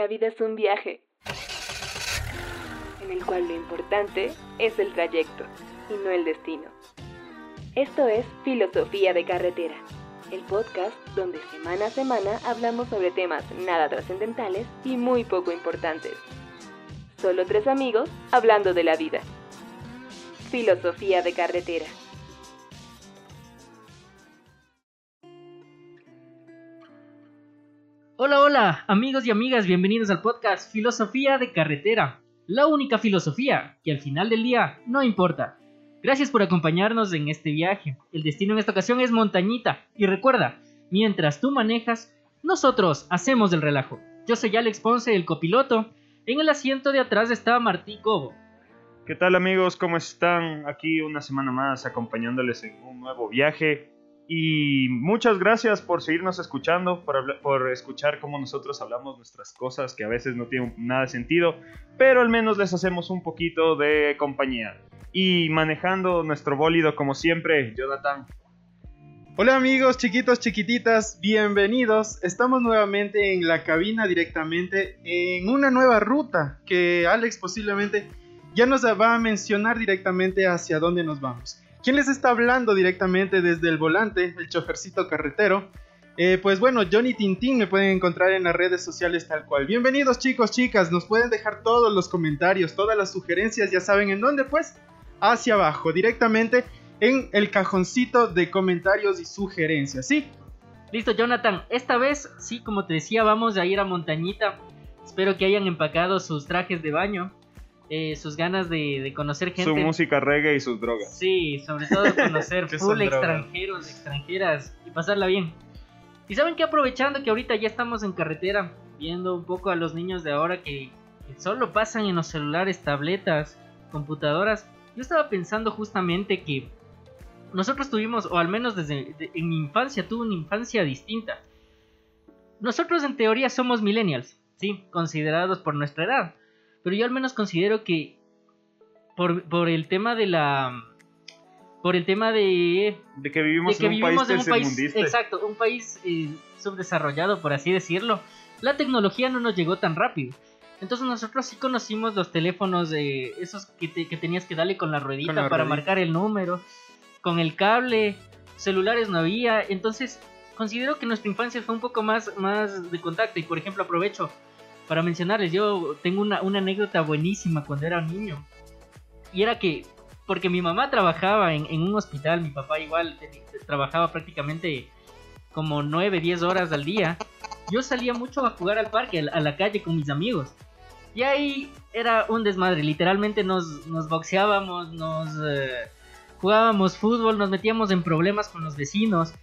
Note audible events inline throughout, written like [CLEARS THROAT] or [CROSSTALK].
La vida es un viaje en el cual lo importante es el trayecto y no el destino. Esto es Filosofía de Carretera, el podcast donde semana a semana hablamos sobre temas nada trascendentales y muy poco importantes. Solo tres amigos hablando de la vida. Filosofía de Carretera. Hola, hola, amigos y amigas, bienvenidos al podcast Filosofía de Carretera, la única filosofía que al final del día no importa. Gracias por acompañarnos en este viaje. El destino en esta ocasión es montañita. Y recuerda, mientras tú manejas, nosotros hacemos el relajo. Yo soy Alex Ponce, el copiloto. En el asiento de atrás está Martí Cobo. ¿Qué tal amigos? ¿Cómo están? Aquí una semana más acompañándoles en un nuevo viaje y muchas gracias por seguirnos escuchando, por, por, escuchar cómo nosotros hablamos nuestras cosas que a veces no tienen nada de sentido, pero al menos les hacemos un poquito de compañía. Y manejando nuestro bólido como siempre, Jonathan. Hola amigos, chiquitos, chiquititas, bienvenidos. Estamos nuevamente en la cabina directamente en una nueva ruta que Alex posiblemente ya nos va a mencionar directamente hacia dónde nos vamos. ¿Quién les está hablando directamente desde el volante, el chofercito carretero? Eh, pues bueno, Johnny Tintín me pueden encontrar en las redes sociales tal cual. Bienvenidos chicos, chicas, nos pueden dejar todos los comentarios, todas las sugerencias, ya saben en dónde pues, hacia abajo, directamente en el cajoncito de comentarios y sugerencias, ¿sí? Listo, Jonathan, esta vez, sí, como te decía, vamos a ir a Montañita. Espero que hayan empacado sus trajes de baño. Eh, sus ganas de, conocer gente. Su música reggae y sus drogas. Sí, sobre todo conocer [LAUGHS] full extranjeros, extranjeras y pasarla bien. Y saben que aprovechando que ahorita ya estamos en carretera, viendo un poco a los niños de ahora que, solo pasan en los celulares, tabletas, computadoras, yo estaba pensando justamente que nosotros tuvimos, o al menos desde en mi infancia, tuve una infancia distinta. Nosotros en teoría somos millennials, sí, considerados por nuestra edad. Pero yo al menos considero que por, el tema de la... Por el tema de... De que vivimos, en, un país Exacto, un país eh, subdesarrollado, por así decirlo. La tecnología no nos llegó tan rápido. Entonces nosotros sí conocimos los teléfonos de esos que, tenías que darle con la ruedita para marcar el número, con el cable, celulares no había. Entonces considero que nuestra infancia fue un poco más, más de contacto. Y por ejemplo aprovecho para mencionarles, yo tengo una, anécdota buenísima cuando era niño. Y era que, porque mi mamá trabajaba en, un hospital, mi papá igual trabajaba prácticamente como 9, 10 horas al día. Yo salía mucho a jugar al parque, a la calle con mis amigos. Y ahí era un desmadre, literalmente nos, boxeábamos, nos eh, jugábamos fútbol, nos metíamos en problemas con los vecinos.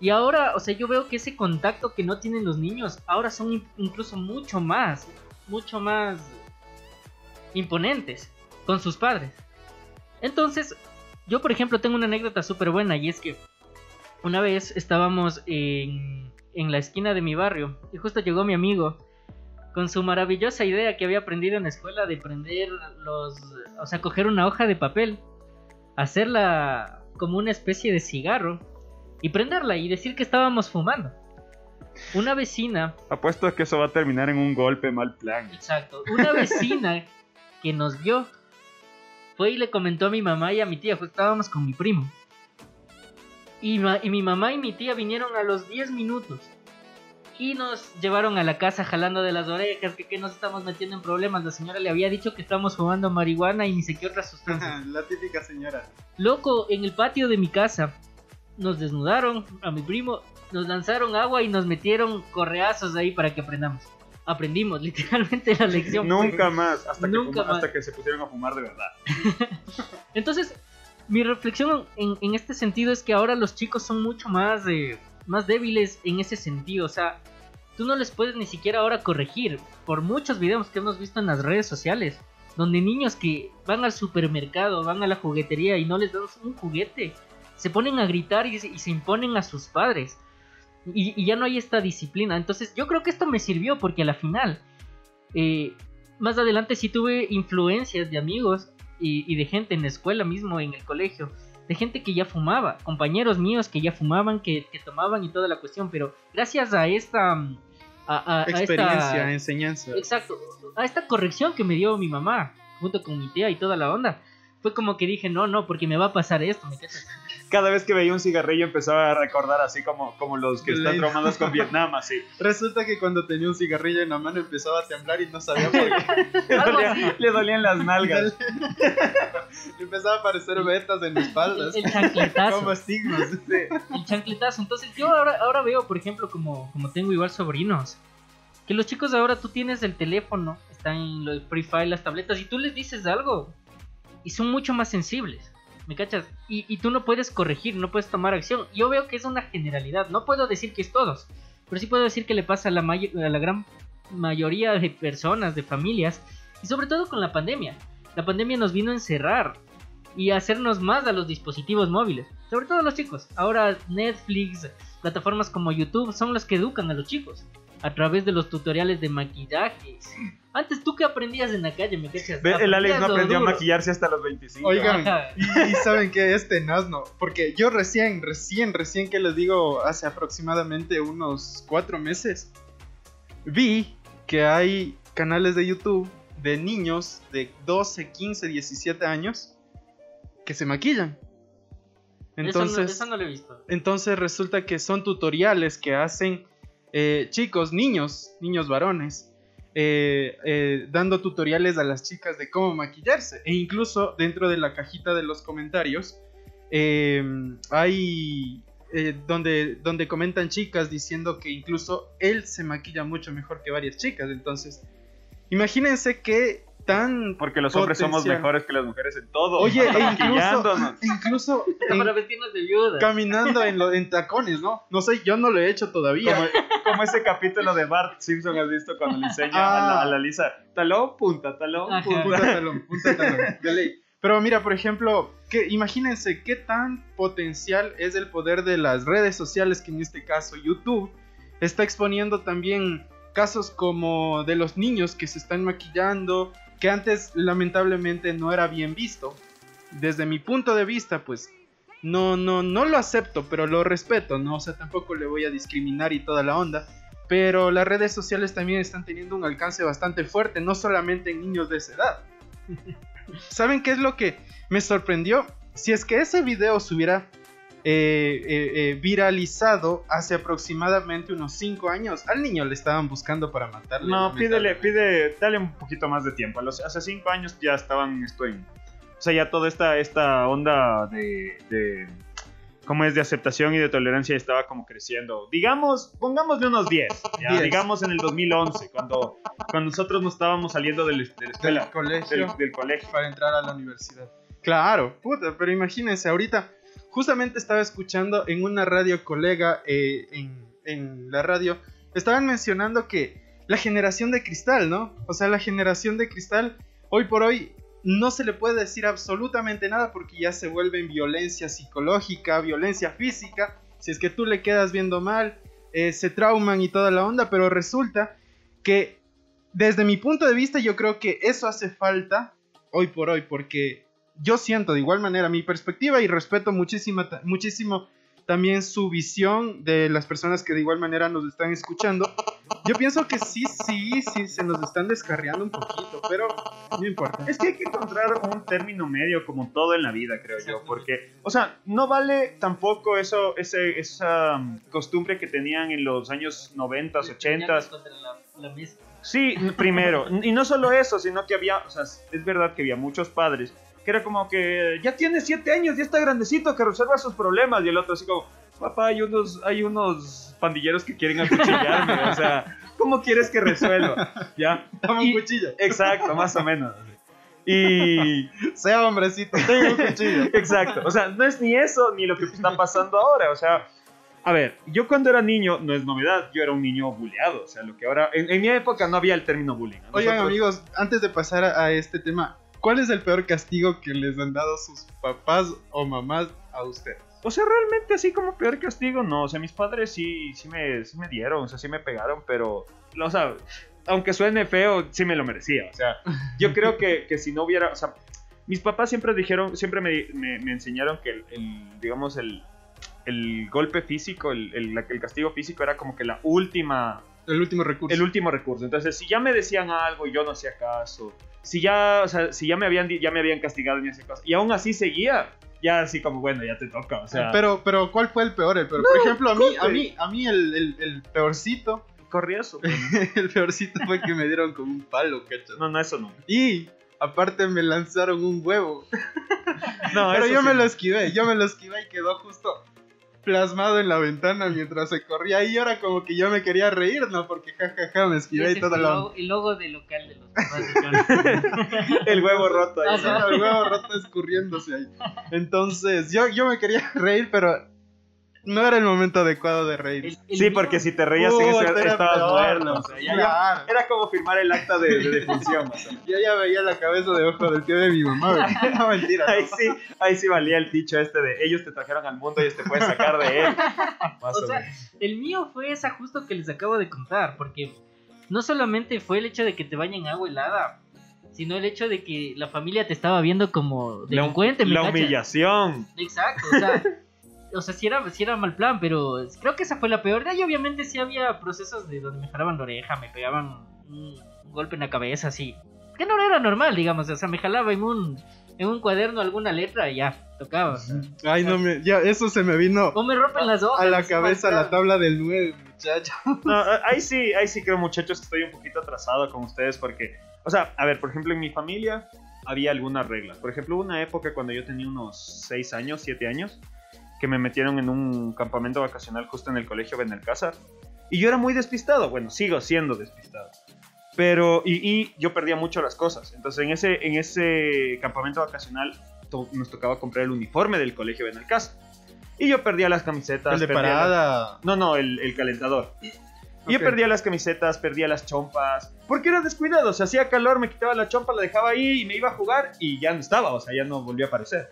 Y ahora, o sea, yo veo que ese contacto que no tienen los niños, ahora son incluso mucho más, mucho más imponentes con sus padres. Entonces, yo por ejemplo tengo una anécdota súper buena y es que una vez estábamos en, en la esquina de mi barrio y justo llegó mi amigo con su maravillosa idea que había aprendido en la escuela de prender los, o sea, coger una hoja de papel, hacerla como una especie de cigarro y prenderla y decir que estábamos fumando. Una vecina. Apuesto a que eso va a terminar en un golpe mal plan. Exacto. Una vecina que nos vio fue y le comentó a mi mamá y a mi tía, pues estábamos con mi primo. Y, y mi mamá y mi tía vinieron a los 10 minutos y nos llevaron a la casa jalando de las orejas, que, que nos estamos metiendo en problemas. La señora le había dicho que estábamos fumando marihuana y ni sé qué otra sustancia. [LAUGHS] la típica señora. Loco, en el patio de mi casa nos desnudaron a mi primo, nos lanzaron agua y nos metieron correazos ahí para que aprendamos. Aprendimos [LAUGHS] literalmente la lección. Nunca más, hasta, que, hasta que se pusieron a fumar de verdad. [LAUGHS] Entonces, mi reflexión en, este sentido es que ahora los chicos son mucho más, eh, más débiles en ese sentido. O sea, tú no les puedes ni siquiera ahora corregir. Por muchos videos que hemos visto en las redes sociales, donde niños que van al supermercado, van a la juguetería y no les dan un juguete, se ponen a gritar y, se imponen a sus padres. Y, ya no hay esta disciplina. Entonces yo creo que esto me sirvió porque a la final, eh, más adelante sí tuve influencias de amigos y, de gente en la escuela mismo, en el colegio, de gente que ya fumaba, compañeros míos que ya fumaban, que, tomaban y toda la cuestión. Pero gracias a esta, a, a- a Experiencia, esta, enseñanza. exacto, a esta corrección que me dio mi mamá, junto con mi tía y toda la onda. Fue como que dije, no, no, porque me va a pasar esto, ¿me? Cada vez que veía un cigarrillo empezaba a recordar así como, como los que están traumados con [LAUGHS] Vietnam, así. Resulta que cuando tenía un cigarrillo en la mano empezaba a temblar y no sabía por qué. [LAUGHS] Le, dolía- le dolían las nalgas. [LAUGHS] Le empezaba a aparecer vetas en la espalda. El, el chancletazo. Como estigmas. el chancletazo. Entonces yo ahora, ahora veo, por ejemplo, como, como tengo igual sobrinos, que los chicos ahora tú tienes el teléfono, están en los Free Fire, las tabletas, y tú les dices algo, y son mucho más sensibles. ¿Me cachas? Y, y tú no puedes corregir, no puedes tomar acción. Yo veo que es una generalidad. No puedo decir que es todos, pero sí puedo decir que le pasa a la, a la gran mayoría de personas, de familias, y sobre todo con la pandemia. La pandemia nos vino a encerrar y a hacernos más a los dispositivos móviles, sobre todo a los chicos. Ahora Netflix, plataformas como YouTube son las que educan a los chicos a través de los tutoriales de maquillaje. Antes tú que aprendías en la calle, me cachas. Ve, el Alex no aprendió a maquillarse hasta los 25. Oigan, y, y saben que es tenaz, ¿no? Porque yo recién, recién, recién que les digo, hace aproximadamente unos cuatro meses, vi que hay canales de YouTube de niños de 12, 15, 17 años que se maquillan. Entonces, eso, no, eso no lo he visto. entonces resulta que son tutoriales que hacen eh, chicos, niños, niños varones, eh, eh, dando tutoriales a las chicas de cómo maquillarse. E incluso dentro de la cajita de los comentarios eh, hay donde, donde comentan chicas diciendo que incluso él se maquilla mucho mejor que varias chicas. Entonces, imagínense qué tan... Porque los hombres somos mejores que las mujeres en todo. Oye, e incluso, incluso [LAUGHS] en- Para vestirnos de viuda. caminando en, lo- en tacones, ¿no? No sé, yo no lo he hecho todavía. Como, como ese capítulo de Bart Simpson, ¿has visto? Cuando le enseña a, Ah. la, a la Lisa, talón, punta, talón, Ajá. punta. Punta talón, punta talón, de ley. Pero mira, por ejemplo, que, imagínense qué tan potencial es el poder de las redes sociales, que en este caso YouTube está exponiendo también casos como de los niños que se están maquillando, que antes lamentablemente no era bien visto. Desde mi punto de vista, pues no, no, no lo acepto, pero lo respeto, ¿no? O sea, tampoco le voy a discriminar y toda la onda. Pero las redes sociales también están teniendo un alcance bastante fuerte, no solamente en niños de esa edad. [LAUGHS] ¿Saben qué es lo que me sorprendió? Si es que ese video se hubiera eh, eh, viralizado hace aproximadamente unos 5 años, al niño le estaban buscando para matarle. No, pídele, pide, dale un poquito más de tiempo. Los- hace cinco años ya estaban esto en... O sea, ya toda esta, esta onda de, de... ¿Cómo es? De aceptación y de tolerancia estaba como creciendo. Digamos, pongámosle unos 10. ya, 10. Digamos en el 2011, cuando, cuando nosotros nos estábamos saliendo del- de la Del escuela, colegio. del, del colegio. para entrar a la universidad. Claro, puta, pero imagínense, ahorita justamente estaba escuchando en una radio colega, eh, en, la radio, estaban mencionando que la generación de cristal, ¿no? O sea, la generación de cristal, hoy por hoy no se le puede decir absolutamente nada porque ya se vuelve en violencia psicológica, violencia física, si es que tú le quedas viendo mal, eh, se trauman y toda la onda, pero resulta que desde mi punto de vista yo creo que eso hace falta hoy por hoy, porque yo siento de igual manera mi perspectiva y respeto muchísima, muchísimo también su visión de las personas que de igual manera nos están escuchando. Yo pienso que sí, sí, sí, se nos están descarriando un poquito, pero no importa. Es que hay que encontrar un término medio como todo en la vida, creo yo, porque, o sea, no vale tampoco eso, ese, esa um, costumbre que tenían en los años 90, 80. Contra la- la mesa. Sí, primero, y no solo eso, sino que había, o sea, es verdad que había muchos padres que era como que ya tiene siete años, ya está grandecito, que resuelva sus problemas, y el otro así como, papá, hay unos, hay unos pandilleros que quieren acuchillarme, o sea, ¿cómo quieres que resuelva? ¿Ya? Toma un Y- cuchillo. Exacto, más o menos. Y [LAUGHS] Sea hombrecito, tengo un cuchillo. Exacto, o sea, no es ni eso ni lo que está pasando ahora, o sea, a ver, yo cuando era niño, no es novedad, yo era un niño bulleado, o sea, lo que ahora, en, en mi época no había el término bullying. ¿no? Oigan Nosotros- amigos, antes de pasar a, a este tema, ¿cuál es el peor castigo que les han dado sus papás o mamás a ustedes? O sea, realmente así como peor castigo, no, o sea, mis padres sí, sí, me, sí me dieron, o sea, sí me pegaron, pero, o sea, aunque suene feo, sí me lo merecía, o sea, yo creo que, [LAUGHS] que si no hubiera, o sea, mis papás siempre dijeron, siempre me, me- me enseñaron que el, el, digamos, el, el golpe físico, el, el- el castigo físico era como que la última El último recurso. el último recurso. Entonces, si ya me decían algo y yo no hacía caso, si ya, o sea, si ya me habían, ya me habían castigado y no hacía caso, y aún así seguía, ya así como, bueno, ya te toca, o sea, pero, pero, ¿cuál fue el peor? El peor? Por ejemplo, a mí, a mí, a mí el, el, el peorcito, pues. [LAUGHS] el peorcito fue que me dieron con un palo, ¿cachai? No, no, eso no. Y aparte me lanzaron un huevo. [LAUGHS] No, Pero eso yo sí me lo esquivé, yo me lo esquivé y quedó justo plasmado en la ventana mientras se corría. Y era como que yo me quería reír, ¿no? Porque jajaja me esquivé y todo lo... logo, el logo del local de los papás de. [LAUGHS] El huevo roto ahí. El huevo roto escurriéndose ahí. Entonces, yo, yo me quería [LAUGHS] reír, pero no era el momento adecuado de reír. El- el Sí, mío- porque si te reías en ese era estabas peor, muerto. ¿no? o sea, ya- ya- Claro. era como firmar el acta de, de defunción. o sea. [LAUGHS] Yo ya veía la cabeza de ojo del tío de mi mamá. [LAUGHS] No, mentira. Ahí sí, ahí sí valía el dicho este de ellos te trajeron al mundo y ellos te pueden sacar de él. [LAUGHS] Más O o sea, menos. el mío fue esa justo que les acabo de contar, porque no solamente fue el hecho de que te bañen agua helada, sino el hecho de que la familia te estaba viendo como La, delincuente, ¿me la cachas? humillación. Exacto, o sea, o sea, sí era, sí era mal plan, pero creo que esa fue la peor. De ahí obviamente sí había procesos de donde me jalaban la oreja, me pegaban un, un golpe en la cabeza, así. Que no era normal, digamos, o sea, me jalaba en un, en un cuaderno alguna letra y ya, tocaba. Ay, no me. Ya, eso se me vino O me rompen las hojas. a la cabeza la tabla del 9, muchacho. No, ahí sí, ahí sí creo, muchachos, que estoy un poquito atrasado con ustedes porque, o sea, a ver, por ejemplo, en mi familia había algunas reglas. Por ejemplo, hubo una época cuando yo tenía unos 6 años, 7 años, que me metieron en un campamento vacacional justo en el colegio Benalcázar. Y yo era muy despistado, bueno, sigo siendo despistado. Pero, y, y yo perdía mucho las cosas. Entonces, en ese, en ese campamento vacacional to- nos tocaba comprar el uniforme del colegio Benalcázar. Y yo perdía las camisetas. El de parada. no, no, el, el calentador. Y yo perdía las camisetas, perdía las chompas. Porque era descuidado. O sea, hacía calor, me quitaba la chompa, la dejaba ahí y me iba a jugar y ya no estaba. O sea, ya no volvió a aparecer.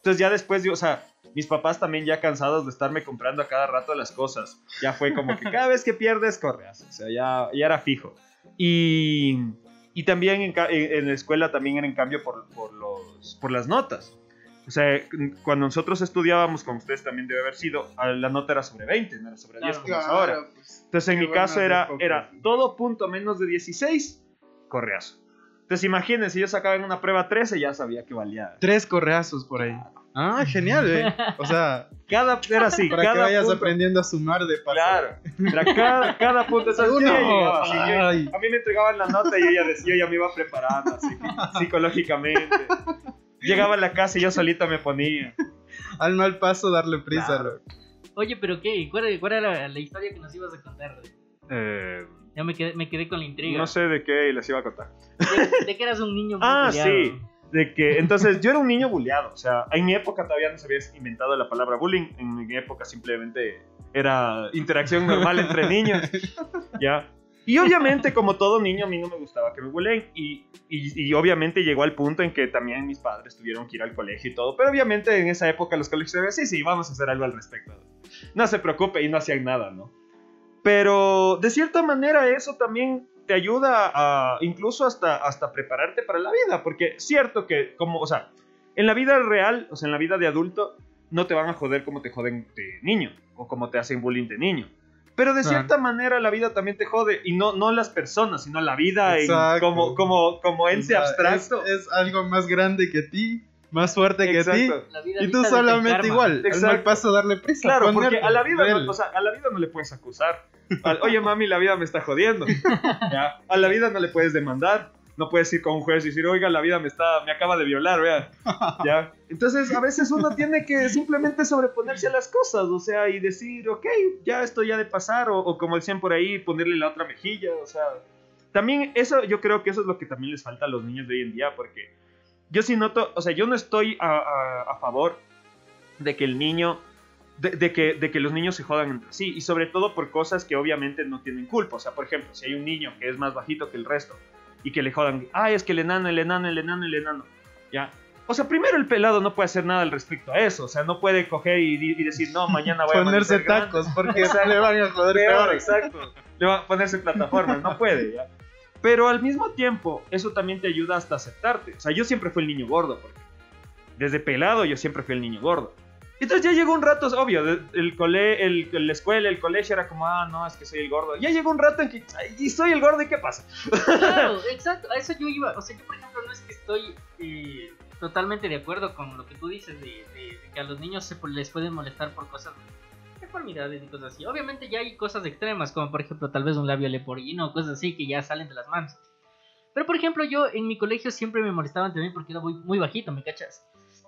Entonces, ya después, yo, o sea, mis papás también ya cansados de estarme comprando a cada rato las cosas. Ya fue como que cada vez que pierdes, correas. O sea, ya, ya era fijo. Y, y también en, ca- en- la escuela también era en cambio por, por, los, por las notas. O sea, cuando nosotros estudiábamos, como ustedes también debe haber sido, la nota era sobre 20, no era sobre 10 Claro. como es ahora. pues. Entonces, en mi caso era, era todo punto menos de 16, correazo. Entonces, imagínense, yo sacaba en una prueba 13, ya sabía que valía. Tres correazos por ahí. Ah, genial, eh. O sea, [LAUGHS] Cada, era así, para que cada vayas punto. aprendiendo a sumar de paso. Claro, era cada, cada punto. Ya Uno. a mí me entregaban la nota y yo ya, decía, yo ya me iba preparando así, psicológicamente. Llegaba a la casa y yo solito me ponía. Al mal paso darle prisa. Claro. Oye, pero ¿qué? ¿Cuál, cuál era la historia que nos ibas a contar? Eh, Ya me quedé, me quedé con la intriga. no sé de qué les iba a contar. De, de que eras un niño muy [LAUGHS] Ah, buleado. sí. De que, entonces, yo era un niño bulleado. O sea, en mi época todavía no se había inventado la palabra bullying. En mi época simplemente era interacción normal entre niños. [LAUGHS] ¿Ya? Y obviamente, como todo niño, a mí no me gustaba que me bulleen. Y, y, y obviamente llegó al punto en que también mis padres tuvieron que ir al colegio y todo. Pero obviamente en esa época los colegios decían, sí, sí, vamos a hacer algo al respecto. No se preocupe y no hacían nada, ¿no? Pero de cierta manera eso también te ayuda a incluso hasta, hasta prepararte para la vida, porque cierto que como, o sea, en la vida real, o sea, en la vida de adulto, no te van a joder como te joden de niño, o como te hacen bullying de niño. Pero de Claro. cierta manera la vida también te jode, y no, no las personas, sino la vida en- como, como, como O ente sea, abstracto. Es, es algo más grande que ti, más fuerte que ti. Y tú solamente igual. Al Exacto. mal paso darle prisa. Claro, porque a la vida, no, o sea, a la vida no le puedes acusar. Al, Oye, mami, la vida me está jodiendo. [LAUGHS] ¿Ya? A la vida no le puedes demandar. No puedes ir con un juez y decir, oiga, la vida me está, me acaba de violar, vea. [LAUGHS] ¿Ya? Entonces, a veces uno tiene que simplemente sobreponerse a las cosas, o sea, y decir, ok, ya esto ya de pasar, o, o como decían por ahí, ponerle la otra mejilla, o sea. También eso, yo creo que eso es lo que también les falta a los niños de hoy en día, porque yo sí noto, o sea, yo no estoy a, a- a favor de que el niño, de, de que, de que los niños se jodan entre sí, y sobre todo por cosas que obviamente no tienen culpa. O sea, por ejemplo, si hay un niño que es más bajito que el resto y que le jodan, ay, es que el enano, el enano, el enano, el enano, ya. O sea, primero el pelado no puede hacer nada al respecto a eso, o sea, no puede coger y, decir, no, mañana voy a Ponerse amanecer grande". tacos porque se le van a joder [LAUGHS] Peor, peor. exacto. Le va a ponerse plataformas, no puede, ya. Pero al mismo tiempo, eso también te ayuda hasta aceptarte. O sea, yo siempre fui el niño gordo, porque desde pelado yo siempre fui el niño gordo. Entonces ya llegó un rato, es obvio, el cole, el, la escuela, el colegio era como, ah, no, es que soy el gordo. Ya llegó un rato en que, "Ay, y soy el gordo, ¿y qué pasa? Claro, [LAUGHS] exacto, a eso yo iba. O sea, yo por ejemplo no es que estoy eh, totalmente de acuerdo con lo que tú dices de, de- de que a los niños se, les pueden molestar por cosas deformidades y cosas así. Obviamente ya hay cosas extremas, como por ejemplo tal vez un labio leporino o cosas así que ya salen de las manos. Pero por ejemplo yo en mi colegio siempre me molestaban también porque era muy, muy bajito, ¿me cachas?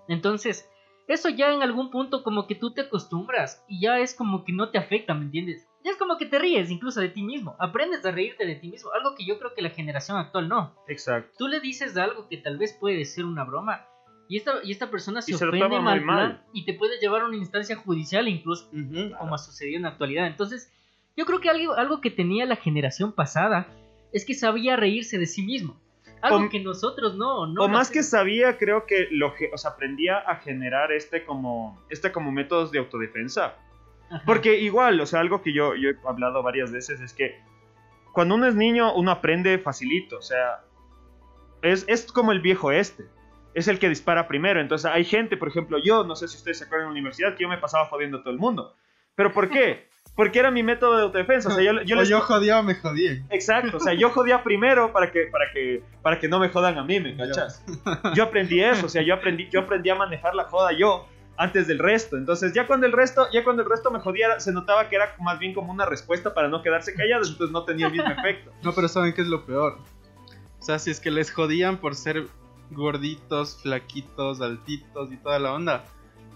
Entonces, eso ya en algún punto como que tú te acostumbras y ya es como que no te afecta, ¿me entiendes? Ya es como que te ríes incluso de ti mismo, aprendes a reírte de ti mismo, algo que yo creo que la generación actual no. Exacto. Tú le dices algo que tal vez puede ser una broma y esta, y esta persona se Y se ofende mal, y te puede llevar a una instancia judicial incluso, como ha sucedido en la actualidad. Entonces, yo creo que algo, algo que tenía la generación pasada es que sabía reírse de sí mismo. Algo O- que nosotros no, no o más que sabía, creo que lo, o sea, aprendía a generar este como, este como métodos de autodefensa. Ajá. Porque igual, o sea, algo que yo, yo he hablado varias veces es que cuando uno es niño, uno aprende facilito, o sea, es, es como el viejo este, es el que dispara primero. Entonces hay gente, por ejemplo, yo, no sé si ustedes se acuerdan en la universidad, que yo me pasaba jodiendo a todo el mundo. ¿Pero por qué? Porque era mi método de autodefensa, o sea, yo, yo o les... yo jodía o me jodían. Exacto, o sea, yo jodía primero para que, para que, para que no me jodan a mí, ¿me cachas? Yo aprendí eso, o sea, yo aprendí, yo aprendí a manejar la joda yo antes del resto. Entonces, ya cuando el resto, ya cuando el resto me jodía, se notaba que era más bien como una respuesta para no quedarse callados, entonces no tenía el mismo efecto. No, pero ¿saben qué es lo peor? O sea, si es que les jodían por ser gorditos, flaquitos, altitos y toda la onda,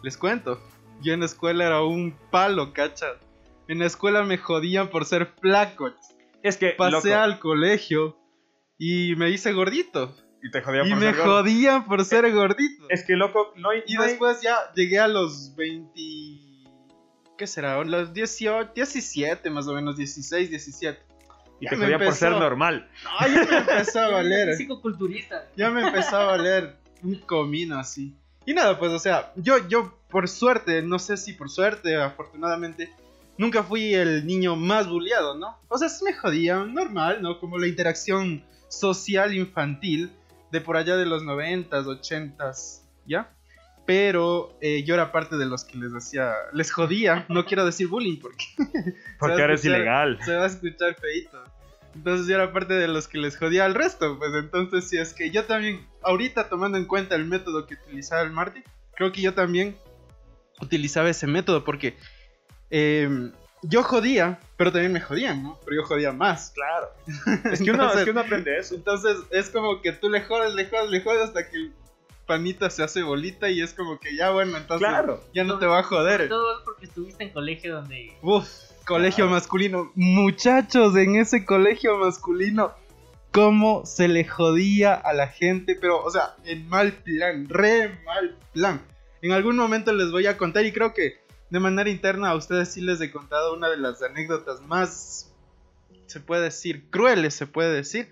les cuento. Yo en la escuela era un palo, ¿cachas? En la escuela me jodían por ser flaco. Es que, Pasé loco, al colegio y me hice gordito. y te jodía Y por me ser gordo. jodían por ser gordito. Es que, loco, no hay... Y no hay- después ya llegué a los 20... ¿Qué será? Los 18, 17 más o menos, 16, 17. Y ya te me jodía por ser normal. No, ya me empezó a [LAUGHS] valer. Psicoculturista. ya me empezó a valer un comino así. Y nada, pues, o sea, yo, yo, por suerte, no sé si por suerte, afortunadamente, nunca fui el niño más bulleado, ¿no? O sea, sí me jodían, normal, ¿no? Como la interacción social infantil de por allá de los noventas, ochentas, ¿ya? Pero eh, yo era parte de los que les hacía, les jodía, no quiero decir bullying porque [LAUGHS] Porque ahora es ilegal. se va a escuchar feito. Entonces yo era parte de los que les jodía al resto, pues entonces si es que yo también, ahorita tomando en cuenta el método que utilizaba el Marty, creo que yo también utilizaba ese método porque eh, yo jodía, pero también me jodían, ¿no? Pero yo jodía más. Claro. [LAUGHS] Es que, uno, Entonces- es que uno aprende eso. Entonces es como que tú le jodes, le jodes, le jodes hasta que panita se hace bolita y es como que ya bueno, entonces Claro. ya no te va a joder. Todo porque estuviste en colegio donde Uf, colegio masculino. Muchachos, en ese colegio masculino, cómo se le jodía a la gente, pero, o sea, en mal plan, re mal plan. En algún momento les voy a contar y creo que de manera interna a ustedes sí les he contado una de las anécdotas más, se puede decir, crueles, se puede decir,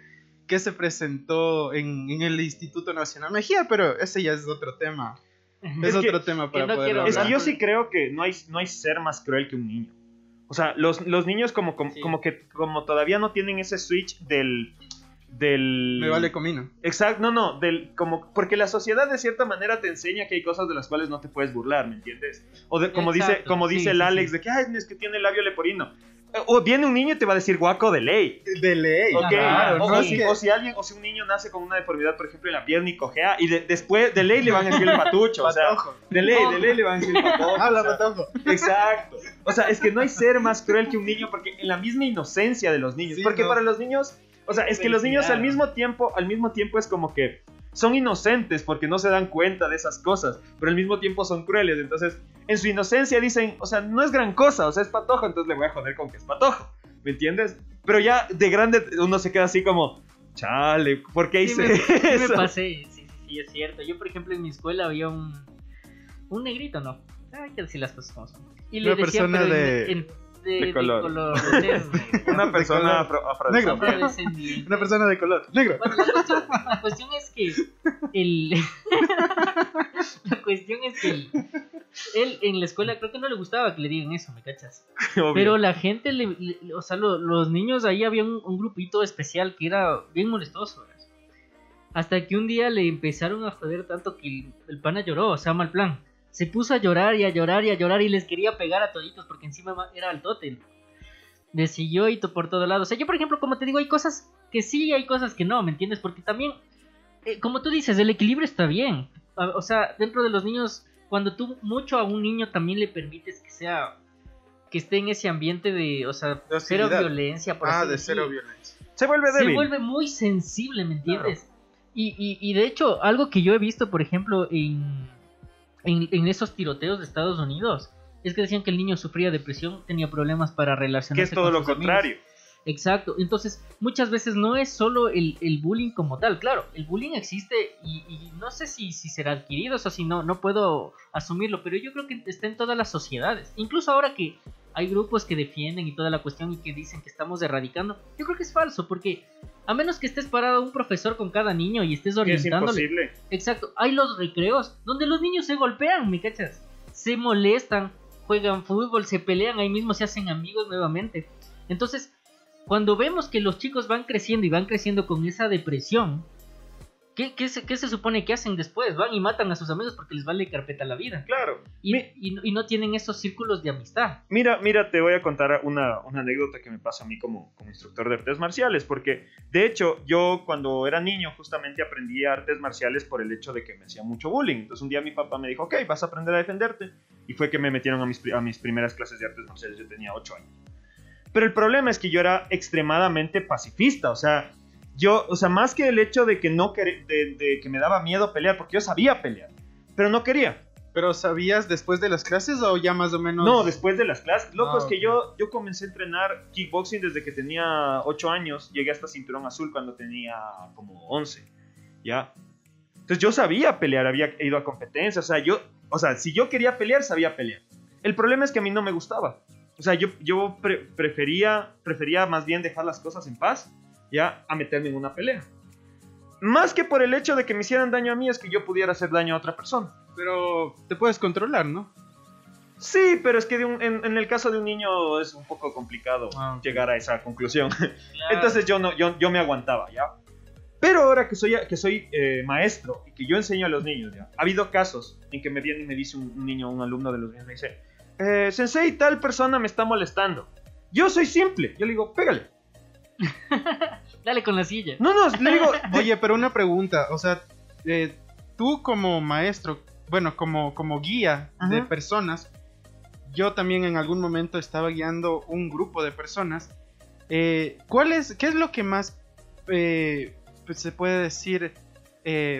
que se presentó en, en el Instituto Nacional Mejía, pero ese ya es otro tema. Es, Es que- otro tema para no poder quiero Es que hablar. yo sí creo que no hay, no hay ser más cruel que un niño. O sea, los, los niños como, como, Sí. como que como todavía no tienen ese switch del... del Me vale comino. Exacto, no, no, del, como, porque la sociedad de cierta manera te enseña que hay cosas de las cuales no te puedes burlar, ¿me entiendes? O de, como dice, como sí, dice sí, el Alex, sí. de que, ay, es que tiene el labio leporino. O viene un niño y te va a decir guaco de ley. De ley. Claro, o, no o es si, que- o si alguien, o si un niño nace con una deformidad, por ejemplo, en la pierna y cojea, y de- después de ley le van a decir el patucho, o sea, de ley, de ley le van a decir el [LAUGHS] patojo. Habla, o sea, patojo. Exacto. O sea, es que no hay ser más cruel que un niño porque en la misma inocencia de los niños. Sí, porque no. para los niños, o sea, es que los niños al mismo tiempo, al mismo tiempo es como que son inocentes porque no se dan cuenta de esas cosas, pero al mismo tiempo son crueles. Entonces, en su inocencia dicen, o sea, no es gran cosa, o sea, es patojo, entonces le voy a joder con que es patojo. ¿Me entiendes? Pero ya de grande uno se queda así como, chale, ¿por qué hice me, sí me eso? pasé, sí, sí, sí, es cierto. Yo, por ejemplo, en mi escuela había un, un negrito, ¿no? Hay que decir las cosas como son. Y le Una decía, persona pero de- en- de, de de color. color, de. [LAUGHS] Una persona afro, afro- negro. Afrodescendiente. Una persona de color negro. Bueno, la cuestión, la cuestión es que el [LAUGHS] la cuestión es que el- él en la escuela creo que no le gustaba que le digan eso, ¿me cachas? obvio. Pero la gente, le, le- o sea, lo- los niños ahí había un, un grupito especial que era bien molestoso. ¿verdad? Hasta que un día le empezaron a joder tanto que el, el pana lloró, o sea, mal plan. Se puso a llorar y a llorar y a llorar y les quería pegar a toditos porque encima era al tótem. Le siguió y por todo lado. O sea, yo por ejemplo, como te digo, hay cosas que sí, hay cosas que no, ¿me entiendes? Porque también, eh, como tú dices, el equilibrio está bien. O sea, dentro de los niños, cuando tú mucho a un niño también le permites que sea, que esté en ese ambiente de, o sea, cero violencia. Por ah, de cero violencia. Se vuelve débil. Se vuelve muy sensible, ¿me entiendes? Y, y, y, de hecho, algo que yo he visto, por ejemplo, en, en, esos tiroteos de Estados Unidos, es que decían que el niño sufría depresión, tenía problemas para relacionarse. Que es todo lo contrario. Exacto, entonces muchas veces no es solo el, bullying como tal, claro, el bullying existe y, no sé si, si, será adquirido o si no, no puedo asumirlo, pero yo creo que está en todas las sociedades, incluso ahora que hay grupos que defienden y toda la cuestión y que dicen que estamos erradicando, yo creo que es falso, porque a menos que estés parado un profesor con cada niño y estés orientándole. Es imposible. Exacto, hay los recreos donde los niños se golpean, ¿me cachas? Se molestan, juegan fútbol, se pelean ahí mismo, se hacen amigos nuevamente. Entonces, cuando vemos que los chicos van creciendo y van creciendo con esa depresión, ¿qué, qué, se, se, supone que hacen después? Van y matan a sus amigos porque les vale carpeta la vida. Claro. Y, y, no tienen esos círculos de amistad. Mira, mira, te voy a contar una, una, anécdota que me pasa a mí como, como instructor de artes marciales, porque de hecho yo cuando era niño justamente aprendí artes marciales por el hecho de que me hacía mucho bullying. Entonces un día mi papá me dijo, ok, vas a aprender a defenderte. Y fue que me metieron a mis, a mis primeras clases de artes marciales, yo tenía 8 años. Pero el problema es que yo era extremadamente pacifista, o sea, yo, o sea, más que el hecho de que no de, que me daba miedo pelear, porque yo sabía pelear, pero no quería. ¿Pero sabías después de las clases o ya más o menos? No, después de las clases. Loco, ah, es que yo, yo comencé a entrenar kickboxing desde que tenía 8 años. Llegué hasta cinturón azul cuando tenía como 11. ¿Ya? Entonces yo sabía pelear, había ido a competencias. O sea, yo, o sea, si yo quería pelear, sabía pelear. El problema es que a mí no me gustaba. O sea, yo, yo prefería, prefería más bien dejar las cosas en paz, ya, a meterme en una pelea. Más que por el hecho de que me hicieran daño a mí, es que yo pudiera hacer daño a otra persona. Pero te puedes controlar, ¿no? Sí, pero es que en, el caso de un niño es un poco complicado ah, llegar a esa conclusión. [LAUGHS] Entonces yo, no, yo, yo me aguantaba, ¿ya? Pero ahora que soy, que soy eh, maestro y que yo enseño a los niños, ¿ya? Ha habido casos en que me viene y me dice un, un niño, un alumno de los niños, me dice, eh, sensei, tal persona me está molestando. Yo soy simple. Yo le digo, pégale. [LAUGHS] Dale con la silla. No, no, le digo. Oye, pero una pregunta. O sea, eh, tú como maestro, bueno, como, como guía de personas, yo también en algún momento estaba guiando un grupo de personas. Eh, ¿cuál es, ¿Qué es lo que más eh, pues, se puede decir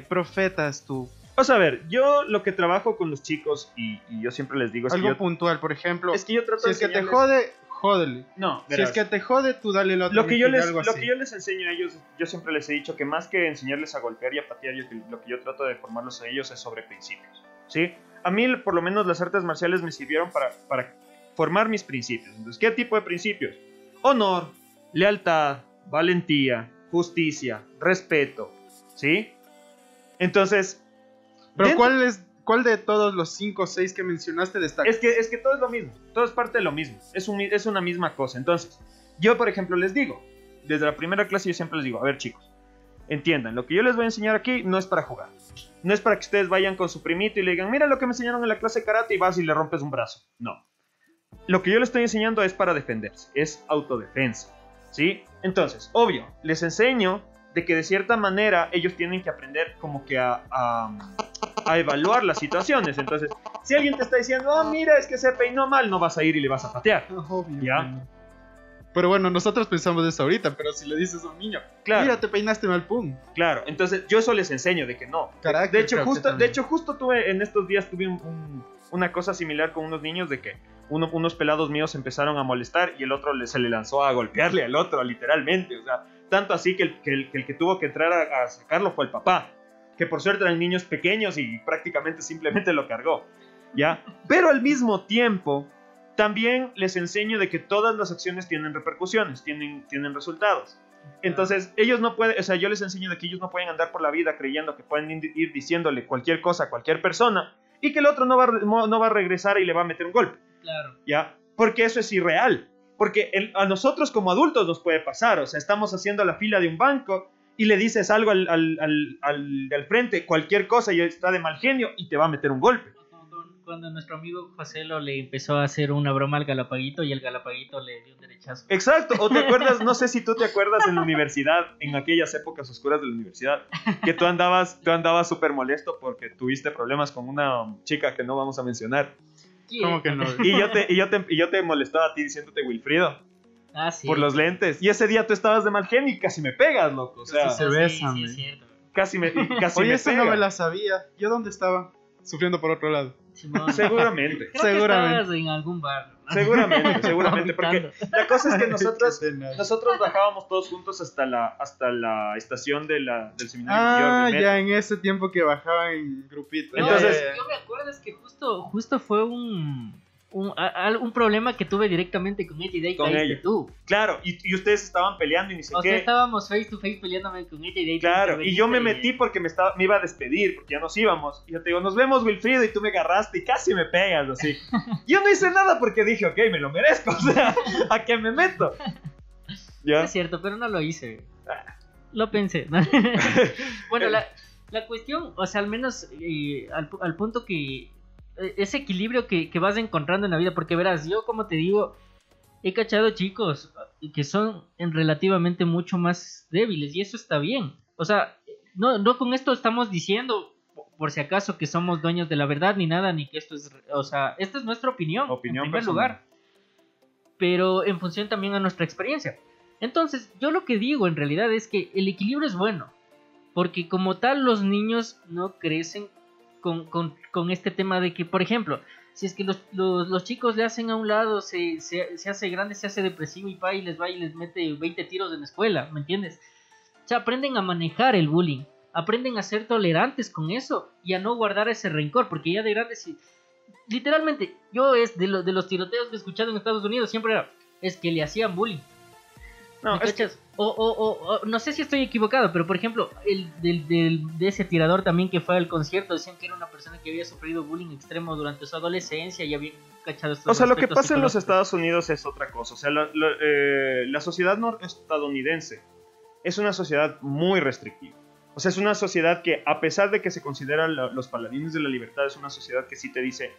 profetas tú? Vamos a ver, yo lo que trabajo con los chicos y, yo siempre les digo es Algo puntual, por ejemplo. Es que yo trato si es que te jode, jódele. No, Si es que te jode, tú dale lo, lo que yo les Lo que yo les enseño a ellos, yo siempre les he dicho que más que enseñarles a golpear y a patear, lo que yo trato de formarlos a ellos es sobre principios. ¿Sí? A mí, por lo menos, las artes marciales me sirvieron para, para formar mis principios. Entonces, ¿qué tipo de principios? Honor, lealtad, valentía, justicia, respeto. ¿Sí? Entonces, pero ¿cuál es cuál de todos los 5 o 6 que mencionaste destaca? Es que, es que todo es lo mismo, todo es parte de lo mismo, es, un, es una misma cosa. Entonces, yo por ejemplo les digo, desde la primera clase yo siempre les digo, a ver chicos, entiendan, lo que yo les voy a enseñar aquí no es para jugar. No es para que ustedes vayan con su primito y le digan, mira lo que me enseñaron en la clase karate y vas y le rompes un brazo. No. Lo que yo les estoy enseñando es para defenderse, es autodefensa. ¿Sí? Entonces, obvio, les enseño de que de cierta manera ellos tienen que aprender como que a, a, evaluar las situaciones. Entonces, si alguien te está diciendo, oh, mira, es que se peinó mal, no vas a ir y le vas a patear. Obvio, ¿Ya? Pero bueno, nosotros pensamos eso ahorita, pero si le dices a un niño, claro. mira, te peinaste mal, pum. Claro, entonces yo eso les enseño de que no. de, hecho, justo, de hecho, justo tuve en estos días tuve una cosa similar con unos niños de que uno, unos pelados míos empezaron a molestar y el otro se le lanzó a golpearle al otro, literalmente. O sea, tanto así que el que, tuvo que entrar a, sacarlo fue el papá. Que por suerte eran niños pequeños y prácticamente simplemente lo cargó. ¿Ya? Pero al mismo tiempo, también les enseño de que todas las acciones tienen repercusiones, tienen, tienen resultados. Entonces, ellos no pueden, o sea, yo les enseño de que ellos no pueden andar por la vida creyendo que pueden ir diciéndole cualquier cosa a cualquier persona y que el otro no va, no va a regresar y le va a meter un golpe. Claro. ¿Ya? Porque eso es irreal. Porque a nosotros como adultos nos puede pasar, o sea, estamos haciendo la fila de un banco y le dices algo al, del frente, cualquier cosa y está de mal genio y te va a meter un golpe. cuando nuestro amigo José lo le empezó a hacer una broma al Galapaguito y el Galapaguito le dio un derechazo. Exacto, o te [LAUGHS] acuerdas, no sé si tú te acuerdas en la universidad, en aquellas épocas oscuras de la universidad, que tú andabas, tú andabas súper molesto porque tuviste problemas con una chica que no vamos a mencionar. ¿Cómo que no? Y yo te, y yo te, y yo te molestaba a ti diciéndote Wilfrido Ah, sí. por los lentes. Y ese día tú estabas de mal genio y casi me pegas, loco. O sea, Sí, se sí, besan, sí, men. es cierto. casi me, [LAUGHS] casi Oye, me eso no me la sabía. ¿Yo dónde estaba? Sufriendo por otro lado. Simón. Seguramente, Creo que seguramente. estabas en algún bar. Seguramente, [LAUGHS] seguramente. Porque la cosa es que nosotros, nosotros bajábamos todos juntos hasta la, hasta la estación de la, del seminario Ah, de ya en ese tiempo que bajaba en grupitos. No, Entonces- es- yo me acuerdo es que justo, justo fue un, un, a- un problema que tuve directamente con ella y de ahí Con caíste ella. tú. Claro, y, y ustedes estaban peleando y ni sé O sea, estábamos face to face peleándome con ella y de ahí Claro, y yo me metí porque me, estaba, me iba a despedir, porque ya nos íbamos. Y yo te digo, nos vemos, Wilfrido, y tú me agarraste y casi me pegas, así. [LAUGHS] Yo no hice nada porque dije, ok, me lo merezco, [LAUGHS] o sea, ¿a qué me meto? [LAUGHS] Es cierto, pero no lo hice. Ah. Lo pensé. ¿no? bueno, la, la cuestión, o sea, al menos eh, al, al punto que ese equilibrio que, que vas encontrando en la vida, porque verás, yo como te digo, he cachado chicos que son en relativamente mucho más débiles y eso está bien. O sea, no, no con esto estamos diciendo, po- por si acaso, que somos dueños de la verdad ni nada, ni que esto es, o sea, esta es nuestra opinión, Opinión en primer personal. lugar, pero en función también a nuestra experiencia. Entonces, yo lo que digo en realidad es que el equilibrio es bueno, porque como tal los niños no crecen con, con- con este tema de que, por ejemplo, si es que los, los- los chicos le hacen a un lado, se, se- se hace grande, se hace depresivo y va y les va y les mete 20 tiros en la escuela, ¿me entiendes? O sea, aprenden a manejar el bullying, aprenden a ser tolerantes con eso y a no guardar ese rencor, porque ya de grandes, sí- literalmente, yo es de, lo- de los tiroteos que he escuchado en Estados Unidos, siempre era, es que le hacían bullying. No. O, o- o- o- no sé si estoy equivocado, pero por ejemplo, el del, del- de ese tirador también que fue al concierto, decían que era una persona que había sufrido bullying extremo durante su adolescencia y había cachado estos O sea, lo que pasa en los. Estados Unidos es otra cosa. O sea, la, la- eh, la sociedad estadounidense es una sociedad muy restrictiva. O sea, es una sociedad que, a pesar de que se consideran los paladines de la libertad, es una sociedad que sí te dice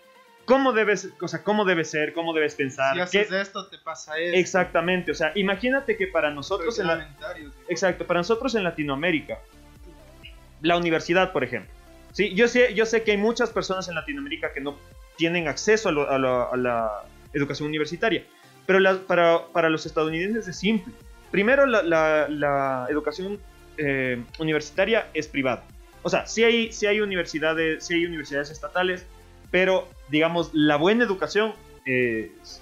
cómo debes, o sea, cómo debes ser, cómo debes pensar. Si qué- haces esto, te pasa esto. Exactamente. O sea, imagínate que para nosotros en la. Exacto, para nosotros en Latinoamérica, la universidad, por ejemplo. Sí, yo sé, yo sé que hay muchas personas en Latinoamérica que no tienen acceso a, lo- a la, a la educación universitaria, pero la- para, para los estadounidenses es simple. Primero, la, la- la educación eh, universitaria es privada. O sea, sí hay, sí hay universidades, sí hay universidades estatales, pero digamos la buena educación es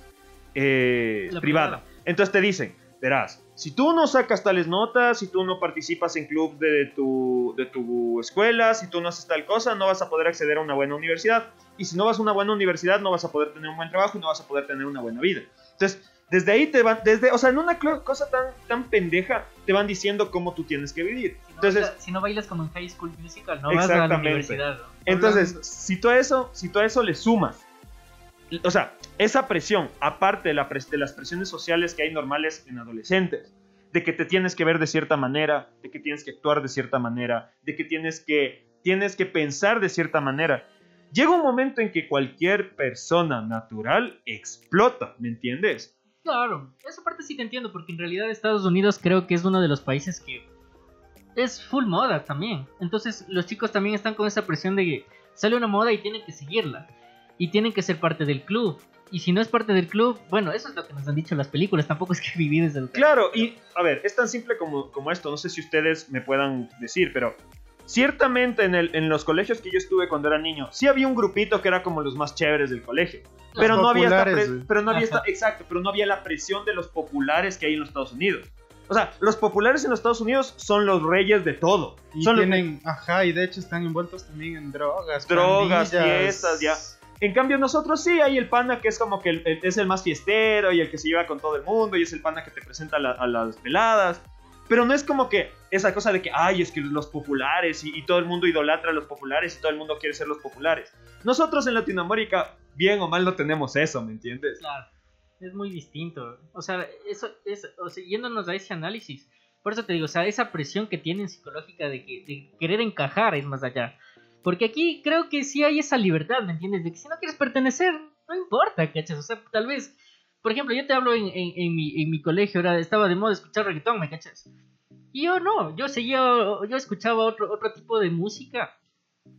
eh, La privada. privada. Entonces te dicen, verás, si tú no sacas tales notas, si tú no participas en club de tu, de tu escuela, si tú no haces tal cosa, no vas a poder acceder a una buena universidad. Y si no vas a una buena universidad, no vas a poder tener un buen trabajo y no vas a poder tener una buena vida. Entonces, desde ahí te van, desde, o sea, en una cosa tan, tan pendeja, te van diciendo cómo tú tienes que vivir. Si no, Entonces, baila- si no bailas como en High School Musical, no vas a la universidad. ¿no? Entonces, si tú a eso, si tú a eso le sumas, o sea, esa presión, aparte de, la pres- de las presiones sociales que hay normales en adolescentes, de que te tienes que ver de cierta manera, de que tienes que actuar de cierta manera, de que tienes que, tienes que pensar de cierta manera, llega un momento en que cualquier persona natural explota, ¿me entiendes? Claro, esa parte sí te entiendo, porque en realidad Estados Unidos creo que es uno de los países que es full moda también. Entonces los chicos también están con esa presión de que sale una moda y tienen que seguirla. Y tienen que ser parte del club. Y si no es parte del club, bueno, eso es lo que nos han dicho las películas, tampoco es que [LAUGHS] viví desde el... Claro, y a ver, es tan simple como, como esto, no sé si ustedes me puedan decir, pero ciertamente en, el, en los colegios que yo estuve cuando era niño, sí había un grupito que era como los más chéveres del colegio. Pero no, había esta pero no había exacto, pero no había la presión de los populares que hay en los Estados Unidos. O sea, los populares en los Estados Unidos son los reyes de todo. Y son los- tienen, ajá, y de hecho están envueltos también en drogas. Drogas, fiestas, ya. En cambio, nosotros sí hay el pana que es como que el- el- es el más fiestero y el que se lleva con todo el mundo y es el pana que te presenta la- a las peladas. Pero no es como que esa cosa de que, ay, es que los populares y, y todo el mundo idolatra a los populares y todo el mundo quiere ser los populares. Nosotros en Latinoamérica, bien o mal, no tenemos eso, ¿me entiendes? Claro, es muy distinto. O sea, eso es, o sea, yéndonos a ese análisis. Por eso te digo, o sea, esa presión que tienen psicológica de, que, de querer encajar es más allá. Porque aquí creo que sí hay esa libertad, ¿me entiendes? De que si no quieres pertenecer, no importa, ¿cachas? O sea, tal vez, por ejemplo, yo te hablo en, en, mi, en mi colegio, era, estaba de moda escuchar reggaetón, ¿me cachas? Y yo no, yo seguía, yo escuchaba otro, otro tipo de música.